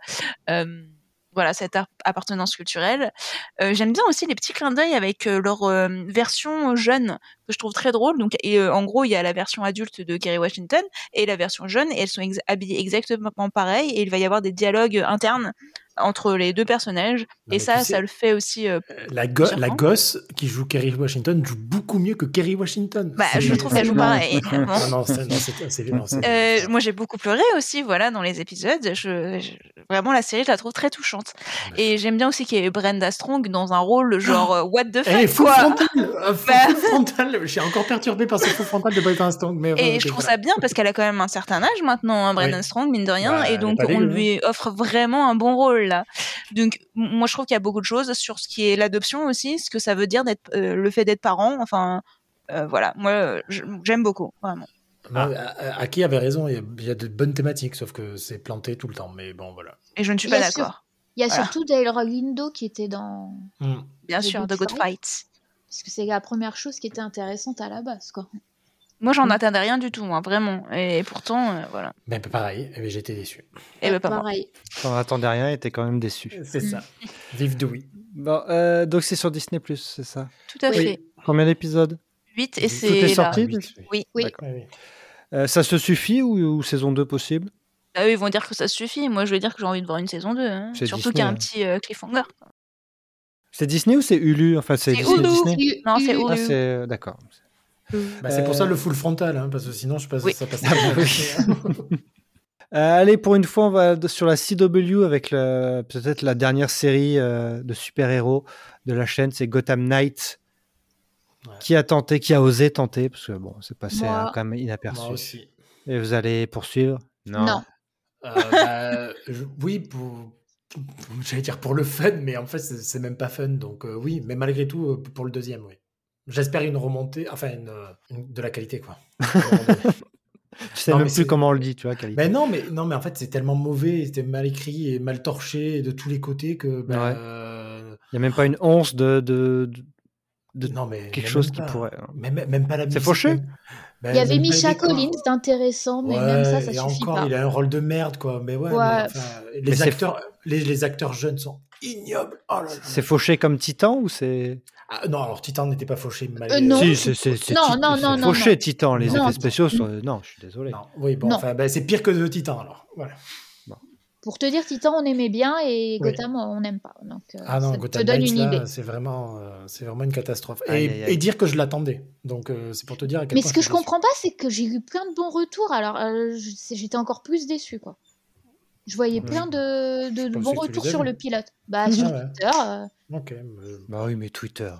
voilà, cette ap- appartenance culturelle. Euh, J'aime bien aussi les petits clins d'œil avec euh, leur euh, version jeune, que je trouve très drôle. Donc, et, en gros, il y a la version adulte de Kerry Washington et la version jeune, et elles sont habillées exactement pareil, et il va y avoir des dialogues internes entre les deux personnages. Non, et ça, ça le fait aussi euh, La, go- Sûrement. la gosse qui joue Kerry Washington joue beaucoup mieux que Kerry Washington. Bah, je trouve qu'elle joue pareil. non, non, non, Euh, moi, j'ai beaucoup pleuré aussi, voilà, dans les épisodes. Je, je- vraiment, la série, je la trouve très touchante. Et j'aime bien aussi qu'il y ait Brenda Strong dans un rôle genre euh, what the Elle est fuck, quoi. frontal, euh, Bah. frontal. Suis encore perturbé par ce full frontal de Brenda Strong. Mais Et je trouve ça bien parce qu'elle a quand même un certain âge maintenant, hein, Oui. Strong, mine de rien, Bah, et donc on dégueu, lui offre vraiment un bon rôle là. Donc moi je trouve qu'il y a beaucoup de choses sur ce qui est l'adoption aussi, ce que ça veut dire d'être euh, le fait d'être parent. Enfin euh, voilà, moi j'aime beaucoup vraiment. Non, A- Aki avait raison, il y, a, il y a de bonnes thématiques, sauf que c'est planté tout le temps. Mais bon, voilà. Et je ne suis pas d'accord. Il y a Voilà. surtout Delroy Lindo qui était dans. Hmm. Bien The sûr, Good The Good Fight. Fight. Parce que c'est la première chose qui était intéressante à la base, quoi. Moi Hmm. j'en attendais rien du tout, hein, vraiment. Et pourtant euh, voilà. Mais pareil, eh bien, j'étais déçu. Et ben pas moi. Pareil. T'en attendais rien et t'es quand même déçu. C'est ça. Vive Dewey. Bon, euh, donc c'est sur Disney c'est ça? Tout à Oui. fait. Combien d'épisodes? 8 et Tout c'est est là. sorti Ah, oui, Oui. Euh, ça se suffit ou, ou saison 2 possible? Ah, eux, ils vont dire que ça suffit. Moi je vais dire que j'ai envie de voir une saison 2. hein. Surtout qu'il y a un hein. petit euh, cliffhanger. C'est Disney ou c'est Hulu? Enfin, c'est Disney. Non, c'est Hulu. Ah, d'accord. Bah, c'est pour ça Euh, le full frontal, hein, parce que sinon, je passe, Oui. ça passe Ah, bah. Euh, allez, pour une fois, on va sur la CW avec peut-être la dernière série euh, de super-héros de la chaîne, c'est Gotham Knight. Ouais. Qui a tenté, qui a osé tenter, parce que bon, c'est passé Moi. euh, quand même Moi inaperçu. aussi. Et vous allez poursuivre? Non. Euh, bah, je- oui, pour, j'allais dire pour le fun, mais en fait, c'est même pas fun. Donc, euh, oui, mais malgré tout, euh, pour le deuxième, oui. J'espère une remontée, enfin, une, euh, une- de la qualité, quoi. Tu sais Non, même mais plus c'est- comment on le dit, tu vois, qualité. mais non, mais, non, mais en fait, c'est tellement mauvais, c'était mal écrit et mal torché de tous les côtés que. Ouais. euh, Il n'y a même pas une once de, de, de- de non, mais. quelque chose qui pas. pourrait. hein. Même, même pas la C'est fauché bah, Il y avait décors. Collins d'intéressant, mais même ça, ça et suffit encore, pas. il a un rôle de merde, quoi. Mais ouais, Ouais. mais enfin, les, c'est- acteurs, les, les acteurs jeunes sont ignobles. Oh. C'est fauché comme Titan ou c'est. Ah, non, alors Titan n'était pas fauché. mais- Euh, non. Si, c'est c'est- c'est Non, Ti- non, c'est non, non, fauché, non. Titan. Les Non. effets spéciaux sont. Non, je suis désolé. Non, oui, bon, Non. enfin, ben, c'est pire que The Titan, alors. Voilà. Pour te dire, Titan, on aimait bien et Oui. Gotham, on n'aime pas. Donc, euh, Ah non, ça Gotham te donne une là, idée. c'est vraiment, euh, c'est vraiment une catastrophe. Et, aïe, aïe. et dire que je l'attendais. Donc, euh, c'est pour te dire à quel Mais point ce que je comprends pas, c'est que j'ai eu plein de bons retours. Alors, euh, j'étais encore plus déçue, quoi. Je voyais Ouais. plein de, de- de bons retours sur le pilote. Bah, Ah sur ouais. Twitter. Ok. mais- Bah oui, mais Twitter.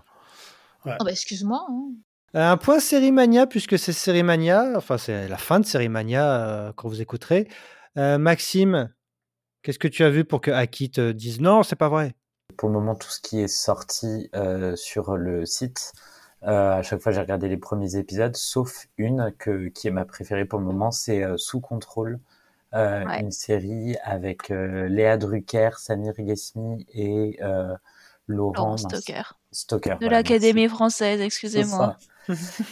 oh, bah, excuse-moi. hein. Euh, Un point Série Mania, puisque c'est Série Mania, enfin c'est la fin de Série Mania euh, quand vous écouterez. Euh, Maxime, qu'est-ce que tu as vu pour que Aki te dise non, c'est pas vrai? Pour le moment, tout ce qui est sorti euh, sur le site, euh, à chaque fois j'ai regardé les premiers épisodes, sauf une que, qui est ma préférée pour le moment, c'est euh, Sous contrôle, euh, Ouais. une série avec euh, Léa Drucker, Samir Ghesmi et euh, Laurent Stoker. Stoker, De voilà, l'Académie française, excusez-moi.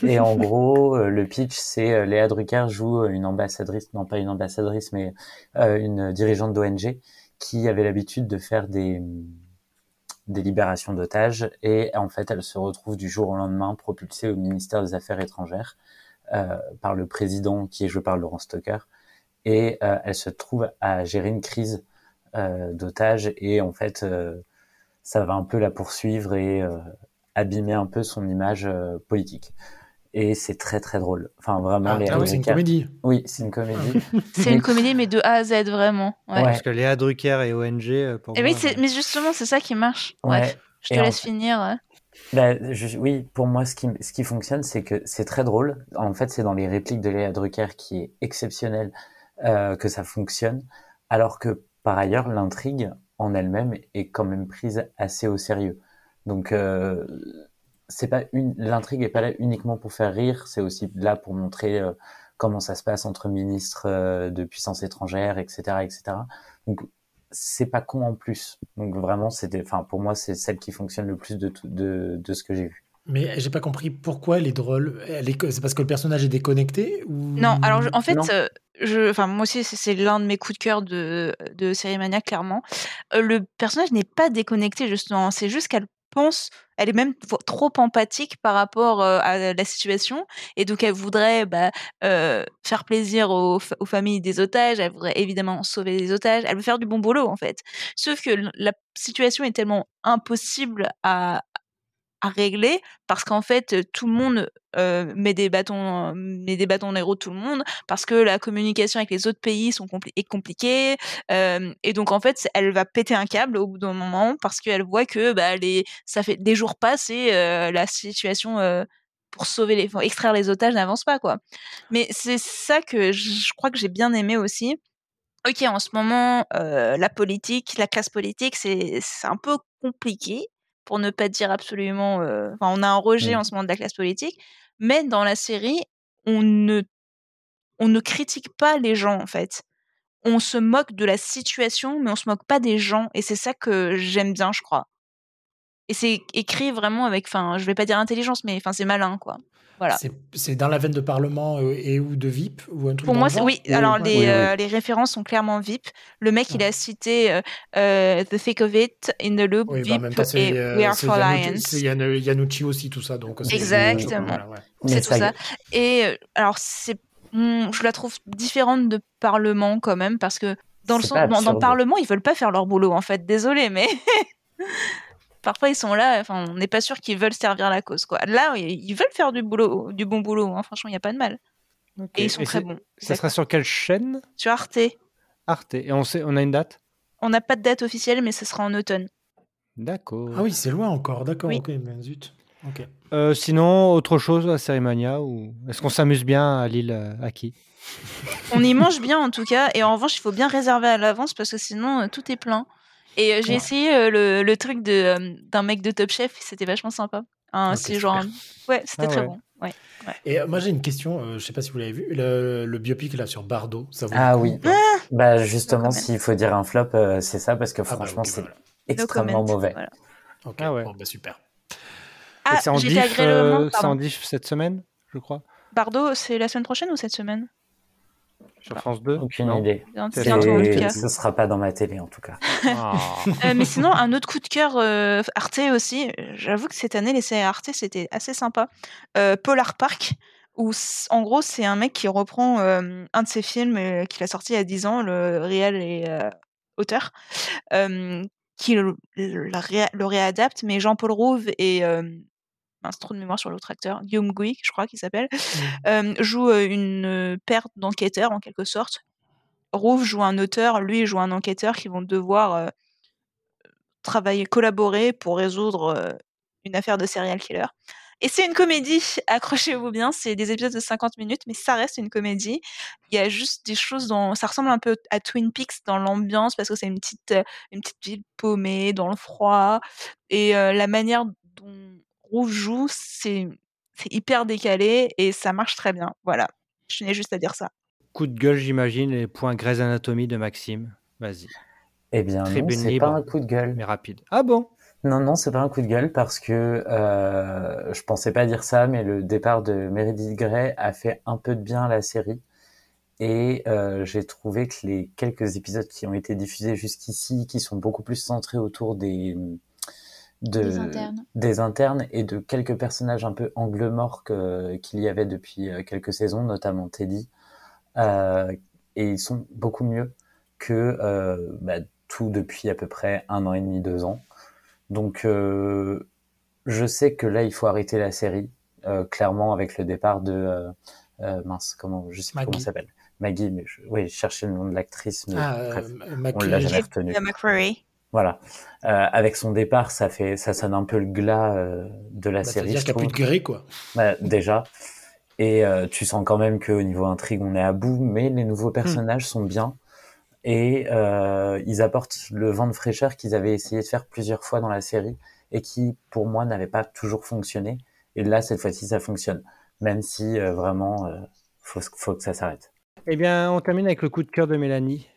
Et en gros, euh, le pitch, c'est euh, Léa Drucker joue euh, une ambassadrice, non pas une ambassadrice, mais euh, une dirigeante d'ONG qui avait l'habitude de faire des, des libérations d'otages et en fait, elle se retrouve du jour au lendemain propulsée au ministère des Affaires étrangères euh, par le président qui est joué par Laurent Stoker et euh, elle se trouve à gérer une crise euh, d'otages et en fait, euh, ça va un peu la poursuivre et euh, abîmer un peu son image euh, politique. Et c'est très très drôle. Enfin vraiment, Ah, les ah ouais, c'est une comédie. Oui, c'est une comédie. C'est une comédie, mais de A à Z, vraiment. Ouais. Ouais. Parce que Léa Drucker et ONG, euh, pour Et moi, oui, mais justement, c'est ça qui marche. Ouais. Bref, je te Et laisse finir. Bah, je- oui, pour moi, ce qui, ce qui fonctionne, c'est que c'est très drôle. En fait, c'est dans les répliques de Léa Drucker qui est exceptionnel euh, que ça fonctionne, alors que par ailleurs, l'intrigue en elle-même est quand même prise assez au sérieux. Donc, euh, c'est pas une, l'intrigue est pas là uniquement pour faire rire, c'est aussi là pour montrer euh, comment ça se passe entre ministres euh, de puissance étrangère, etc., etc. Donc, c'est pas con en plus. Donc vraiment, c'était, enfin pour moi, c'est celle qui fonctionne le plus de tout- de, de ce que j'ai vu. Mais j'ai pas compris pourquoi elle est drôle. Elle est... C'est parce que le personnage est déconnecté ou... Non, alors je- en fait, euh, je, enfin moi aussi c'est- l'un de mes coups de cœur de de série Mania clairement. Euh, le personnage n'est pas déconnecté justement, c'est juste qu'elle pense, elle est même trop empathique par rapport euh, à la situation et donc elle voudrait bah, euh, faire plaisir aux, aux familles des otages, elle voudrait évidemment sauver les otages, elle veut faire du bon boulot en fait. Sauf que la situation est tellement impossible à régler parce qu'en fait tout le monde met des bâtons met des bâtons dans les roues tout le monde parce que la communication avec les autres pays sont compli- est compliquée et donc en fait elle va péter un câble au bout d'un moment parce qu'elle voit que bah les ça fait des jours passent et la situation pour sauver les enfin, extraire les otages n'avance pas quoi. Mais c'est ça que je crois que j'ai bien aimé aussi. Ok, en ce moment, la politique, la classe politique, c'est un peu compliqué, pour ne pas dire absolument. euh, Enfin, on a un rejet Mm. en ce moment de la classe politique, mais dans la série, on ne, on ne critique pas les gens en fait. On se moque de la situation, mais on se moque pas des gens, et c'est ça que j'aime bien, je crois. Et c'est écrit vraiment avec, enfin, je vais pas dire intelligence, mais enfin, c'est malin, quoi. Voilà. C'est- dans la veine de Parlement euh, et ou de VIP ou un truc Pour moi, le c'est- genre oui. Ou- Alors, ouais. les, Oui, oui. euh, les références sont clairement VIP. Le mec, il Ouais. a cité euh, The Thick of It, In the Loop, Oui, bah, VIP temps, et euh, We Are for Lions. c'est Yan- Yanucci aussi, tout ça. Donc, c'est- Exactement. Voilà, ouais. Mais C'est tout ça. ça- Et alors, c'est, hmm, je la trouve différente de Parlement quand même, parce que dans le sens, dans. Parlement, ils veulent pas faire leur boulot, en fait. Désolé, mais parfois ils sont là. Enfin, on n'est pas sûr qu'ils veulent servir la cause, quoi. Là, ils veulent faire du boulot, du bon boulot. hein. Franchement, il y a pas de mal. Et ils sont très bons. Ça sera sur quelle chaîne? Sur Arte, Arte. Et on, sait, on a une date? On n'a pas de date officielle, mais ce sera en automne. D'accord. Ah oui, c'est loin encore. D'accord, Oui. ok, mais zut. Ok. Euh, sinon, autre chose à Cérémonia ou est-ce qu'on s'amuse bien à l'île euh, Aki On y mange bien en tout cas, et en revanche, il faut bien réserver à l'avance parce que sinon euh, tout est plein. Et euh, j'ai Ouais. essayé euh, le, le truc de euh, d'un mec de Top Chef, c'était vachement sympa. Un- Ok, c'est genre, ouais, c'était Ah très ouais. bon. Ouais. Et euh, moi j'ai une question, euh, je sais pas si vous l'avez vu, le, le biopic là sur Bardo, ça vous Ah oui. Ah Bah justement, s'il faut dire un flop, euh, c'est ça parce que Ah bah, franchement, c'est bah, voilà. No extrêmement mauvais. voilà. Ok, Ah ouais. bon, bah, super. Ah, c'est en diff, euh, c'est en diff cette semaine, je crois, Bardo, c'est la semaine prochaine ou cette semaine? Sur France 2. Aucune non idée. C'est c'est ce sera pas dans ma télé en tout cas. Ah. Euh, mais sinon, un autre coup de cœur euh, Arte aussi. J'avoue que cette année, les séries Arte, c'était assez sympa. Euh, Polar Park, où en gros, c'est un mec qui reprend euh, un de ses films euh, qu'il a sorti il y a 10 ans, le réel et euh, auteur, euh, qui le réadapte. Mais Jean-Paul Rouve et. Mince, trop de mémoire sur l'autre acteur, Guillaume Gouy, je crois qu'il s'appelle, euh, joue euh, une euh, paire d'enquêteurs en quelque sorte. Rouve joue un auteur, lui joue un enquêteur qui vont devoir travailler, collaborer pour résoudre une affaire de serial killer. Et c'est une comédie, accrochez-vous bien, c'est des épisodes de 50 minutes, mais ça reste une comédie. Il y a juste des choses dans, ça ressemble un peu à Twin Peaks dans l'ambiance parce que c'est une petite, une petite ville paumée dans le froid et euh, la manière dont Rouve joue, c'est, hyper décalé et ça marche très bien. Voilà, je tenais juste à dire ça. Coup de gueule, j'imagine, les points Grey's Anatomy de Maxime. Vas-y, Eh bien c'est pas un coup de gueule. mais rapide. Ah bon? Non, non, c'est pas un coup de gueule parce que euh, je pensais pas dire ça, mais le départ de Meredith Grey a fait un peu de bien à la série. Et euh, j'ai trouvé que les quelques épisodes qui ont été diffusés jusqu'ici, qui sont beaucoup plus centrés autour des de, Des internes. des internes et de quelques personnages un peu angle mort que- qu'il y avait depuis euh, quelques saisons, notamment Teddy, euh, et ils sont beaucoup mieux que euh, bah, tout depuis à peu près un an et demi, deux ans. Donc, euh, je sais que là, il faut arrêter la série, euh, clairement, avec le départ de euh, euh, mince, comment, je sais plus comment s'appelle, Maggie, mais je, oui, je cherchais le nom de l'actrice, mais Ah, bref, euh, on l'a jamais retenu. McCreary. Voilà, euh, avec son départ, ça fait, ça sonne un peu le glas euh, de la Bah, série, C'est-à-dire qu'il n'y a plus de gré, quoi. Bah, déjà. Et euh, tu sens quand même qu'au niveau intrigue, on est à bout, mais les nouveaux personnages sont bien. Et euh, ils apportent le vent de fraîcheur qu'ils avaient essayé de faire plusieurs fois dans la série et qui, pour moi, n'avait pas toujours fonctionné. Et là, cette fois-ci, ça fonctionne. Même si, euh, vraiment, euh, faut, faut que ça s'arrête. Eh bien, on termine avec le coup de cœur de Mélanie.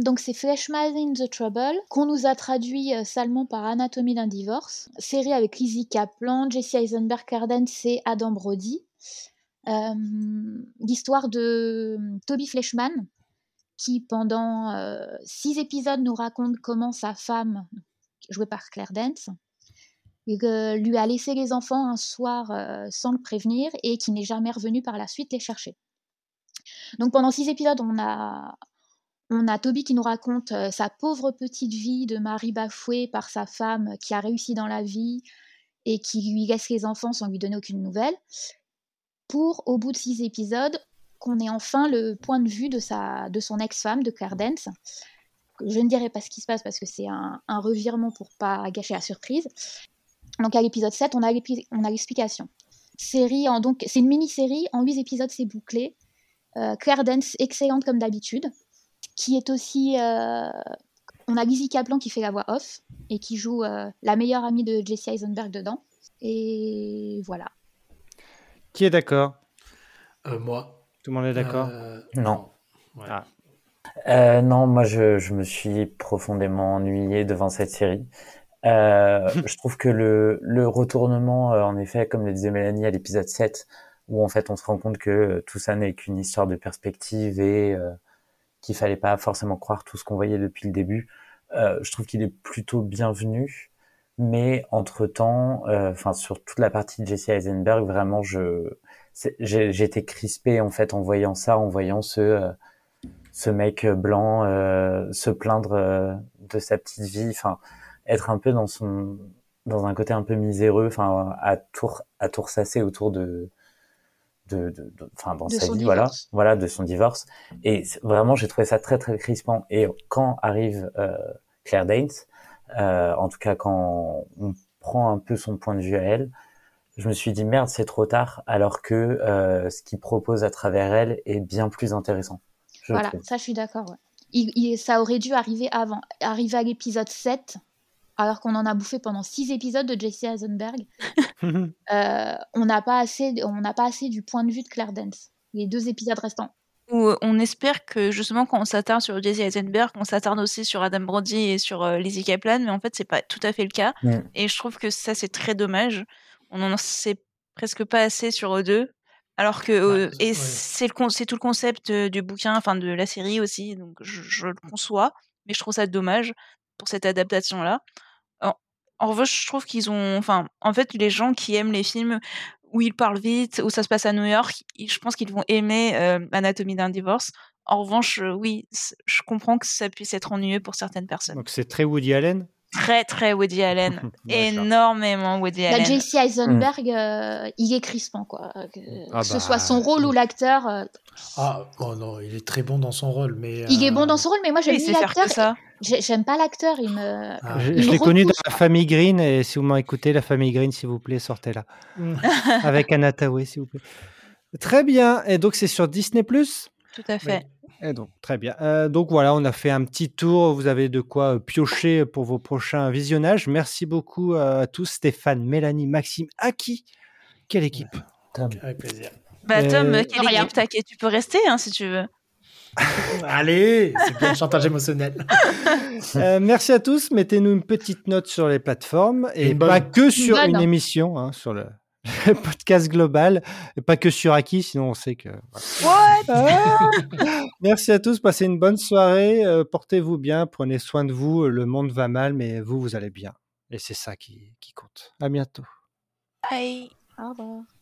Hum, Donc c'est Fleshman in the Trouble, qu'on nous a traduit euh, salement par Anatomie d'un divorce. Série avec Lizzie Kaplan, Jesse Eisenberg Cardence et Adam Brody. Euh, L'histoire de Toby Fleshman, qui pendant euh, six épisodes nous raconte comment sa femme, jouée par Claire Dance, euh, lui a laissé les enfants un soir euh, sans le prévenir et qui n'est jamais revenu par la suite les chercher. Donc pendant six épisodes, on a on a Toby qui nous raconte euh, sa pauvre petite vie de mari bafoué par sa femme qui a réussi dans la vie et qui lui laisse les enfants sans lui donner aucune nouvelle. Pour, au bout de six épisodes, qu'on ait enfin le point de vue de, sa, de son ex-femme, de Claire Dance. Je ne dirai pas ce qui se passe parce que c'est un, un revirement pour pas gâcher la surprise. Donc à l'épisode 7, on a l'explication. Série donc c'est une mini-série en 8 épisodes, c'est bouclé. Euh, Claire Dance excellente comme d'habitude, qui est aussi euh, on a Lizzie Kaplan qui fait la voix off et qui joue euh, la meilleure amie de Jesse Eisenberg dedans. Et voilà. Qui est d'accord? Euh, moi. Tout le monde est d'accord? Euh, Non. Ouais. Ah. Euh, non, moi je, je me suis profondément ennuyé devant cette série. Euh, je trouve que le, le retournement, euh, en effet, comme le disait Mélanie à l'épisode 7, où en fait on se rend compte que tout ça n'est qu'une histoire de perspective et euh, qu'il fallait pas forcément croire tout ce qu'on voyait depuis le début, euh, je trouve qu'il est plutôt bienvenu. Mais entre-temps, euh, enfin sur toute la partie de Jesse Eisenberg, vraiment, je été crispé en fait en voyant ça, en voyant ce euh, ce mec blanc euh, se plaindre de sa petite vie, enfin être un peu dans son dans un côté un peu miséreux, enfin à tour à tout ressasser autour de de de- dans De sa vie voilà divorce. voilà de son divorce et vraiment j'ai trouvé ça très très crispant et quand arrive euh, Claire Danes euh, en tout cas quand on prend un peu son point de vue à elle je me suis dit merde, c'est trop tard, alors que euh, ce qu'il propose à travers elle est bien plus intéressant. Voilà, trouve. ça je suis d'accord. ouais. Il- il- ça aurait dû arriver avant, arriver à l'épisode 7, alors qu'on en a bouffé pendant 6 épisodes de Jesse Eisenberg. Euh, on n'a pas, assez- on n'a pas assez du point de vue de Claire Dance, les deux épisodes restants. Où euh, on espère que justement quand on s'attarde sur Jesse Eisenberg, on s'attarde aussi sur Adam Brody et sur euh, Lizzie Kaplan, mais en fait c'est pas tout à fait le cas. Et je trouve que ça c'est très dommage. On en sait presque pas assez sur eux deux. Alors que euh, Bah, et ouais. c'est le con- c'est tout le concept euh, du bouquin, enfin de la série aussi, donc je, je le conçois, mais je trouve ça dommage pour cette adaptation là. En, revanche, je trouve qu'ils ont, enfin, en fait, les gens qui aiment les films où ils parlent vite, où ça se passe à New York, ils- je pense qu'ils vont aimer euh, Anatomie d'un divorce. En revanche, euh, oui, je comprends que ça puisse être ennuyeux pour certaines personnes. Donc c'est très Woody Allen? Très, très Woody Allen. Énormément Woody La Allen. Jesse Eisenberg, euh, il est crispant, quoi. Que, Ah que ce bah, soit son rôle ou l'acteur, euh, Ah, oh non, il est très bon dans son rôle, mais. il est euh, bon dans son rôle, mais moi j'aime Il sait ni faire l'acteur. J'aime pas l'acteur, il me. ah, Je, l'ai connu dans la famille Green et si vous m'écoutez, la famille Green, s'il vous plaît, sortez là. Mm. Avec Anna Tawai, s'il vous plaît. Très bien. Et donc c'est sur Disney Plus? Tout à fait. Et donc, très bien. Euh, donc voilà, on a fait un petit tour. Vous avez de quoi euh, piocher pour vos prochains visionnages. Merci beaucoup euh, à tous, Stéphane, Mélanie, Maxime, Aki. Quelle équipe? Tom. Avec plaisir. Bah, Tom, Euh, quelle rien. équipe? T'inquiète, tu peux rester hein, si tu veux. Allez, c'est bien le chantage émotionnel. Euh, Merci à tous. Mettez-nous une petite note sur les plateformes et Une bonne. pas que sur une émission, hein, sur le, le podcast global, et pas que sur Aki, sinon on sait que. What? Ah Merci à tous, passez une bonne soirée, euh, portez-vous bien, prenez soin de vous, le monde va mal, mais vous, vous allez bien. Et c'est ça qui, qui compte. À bientôt. Bye. Au revoir.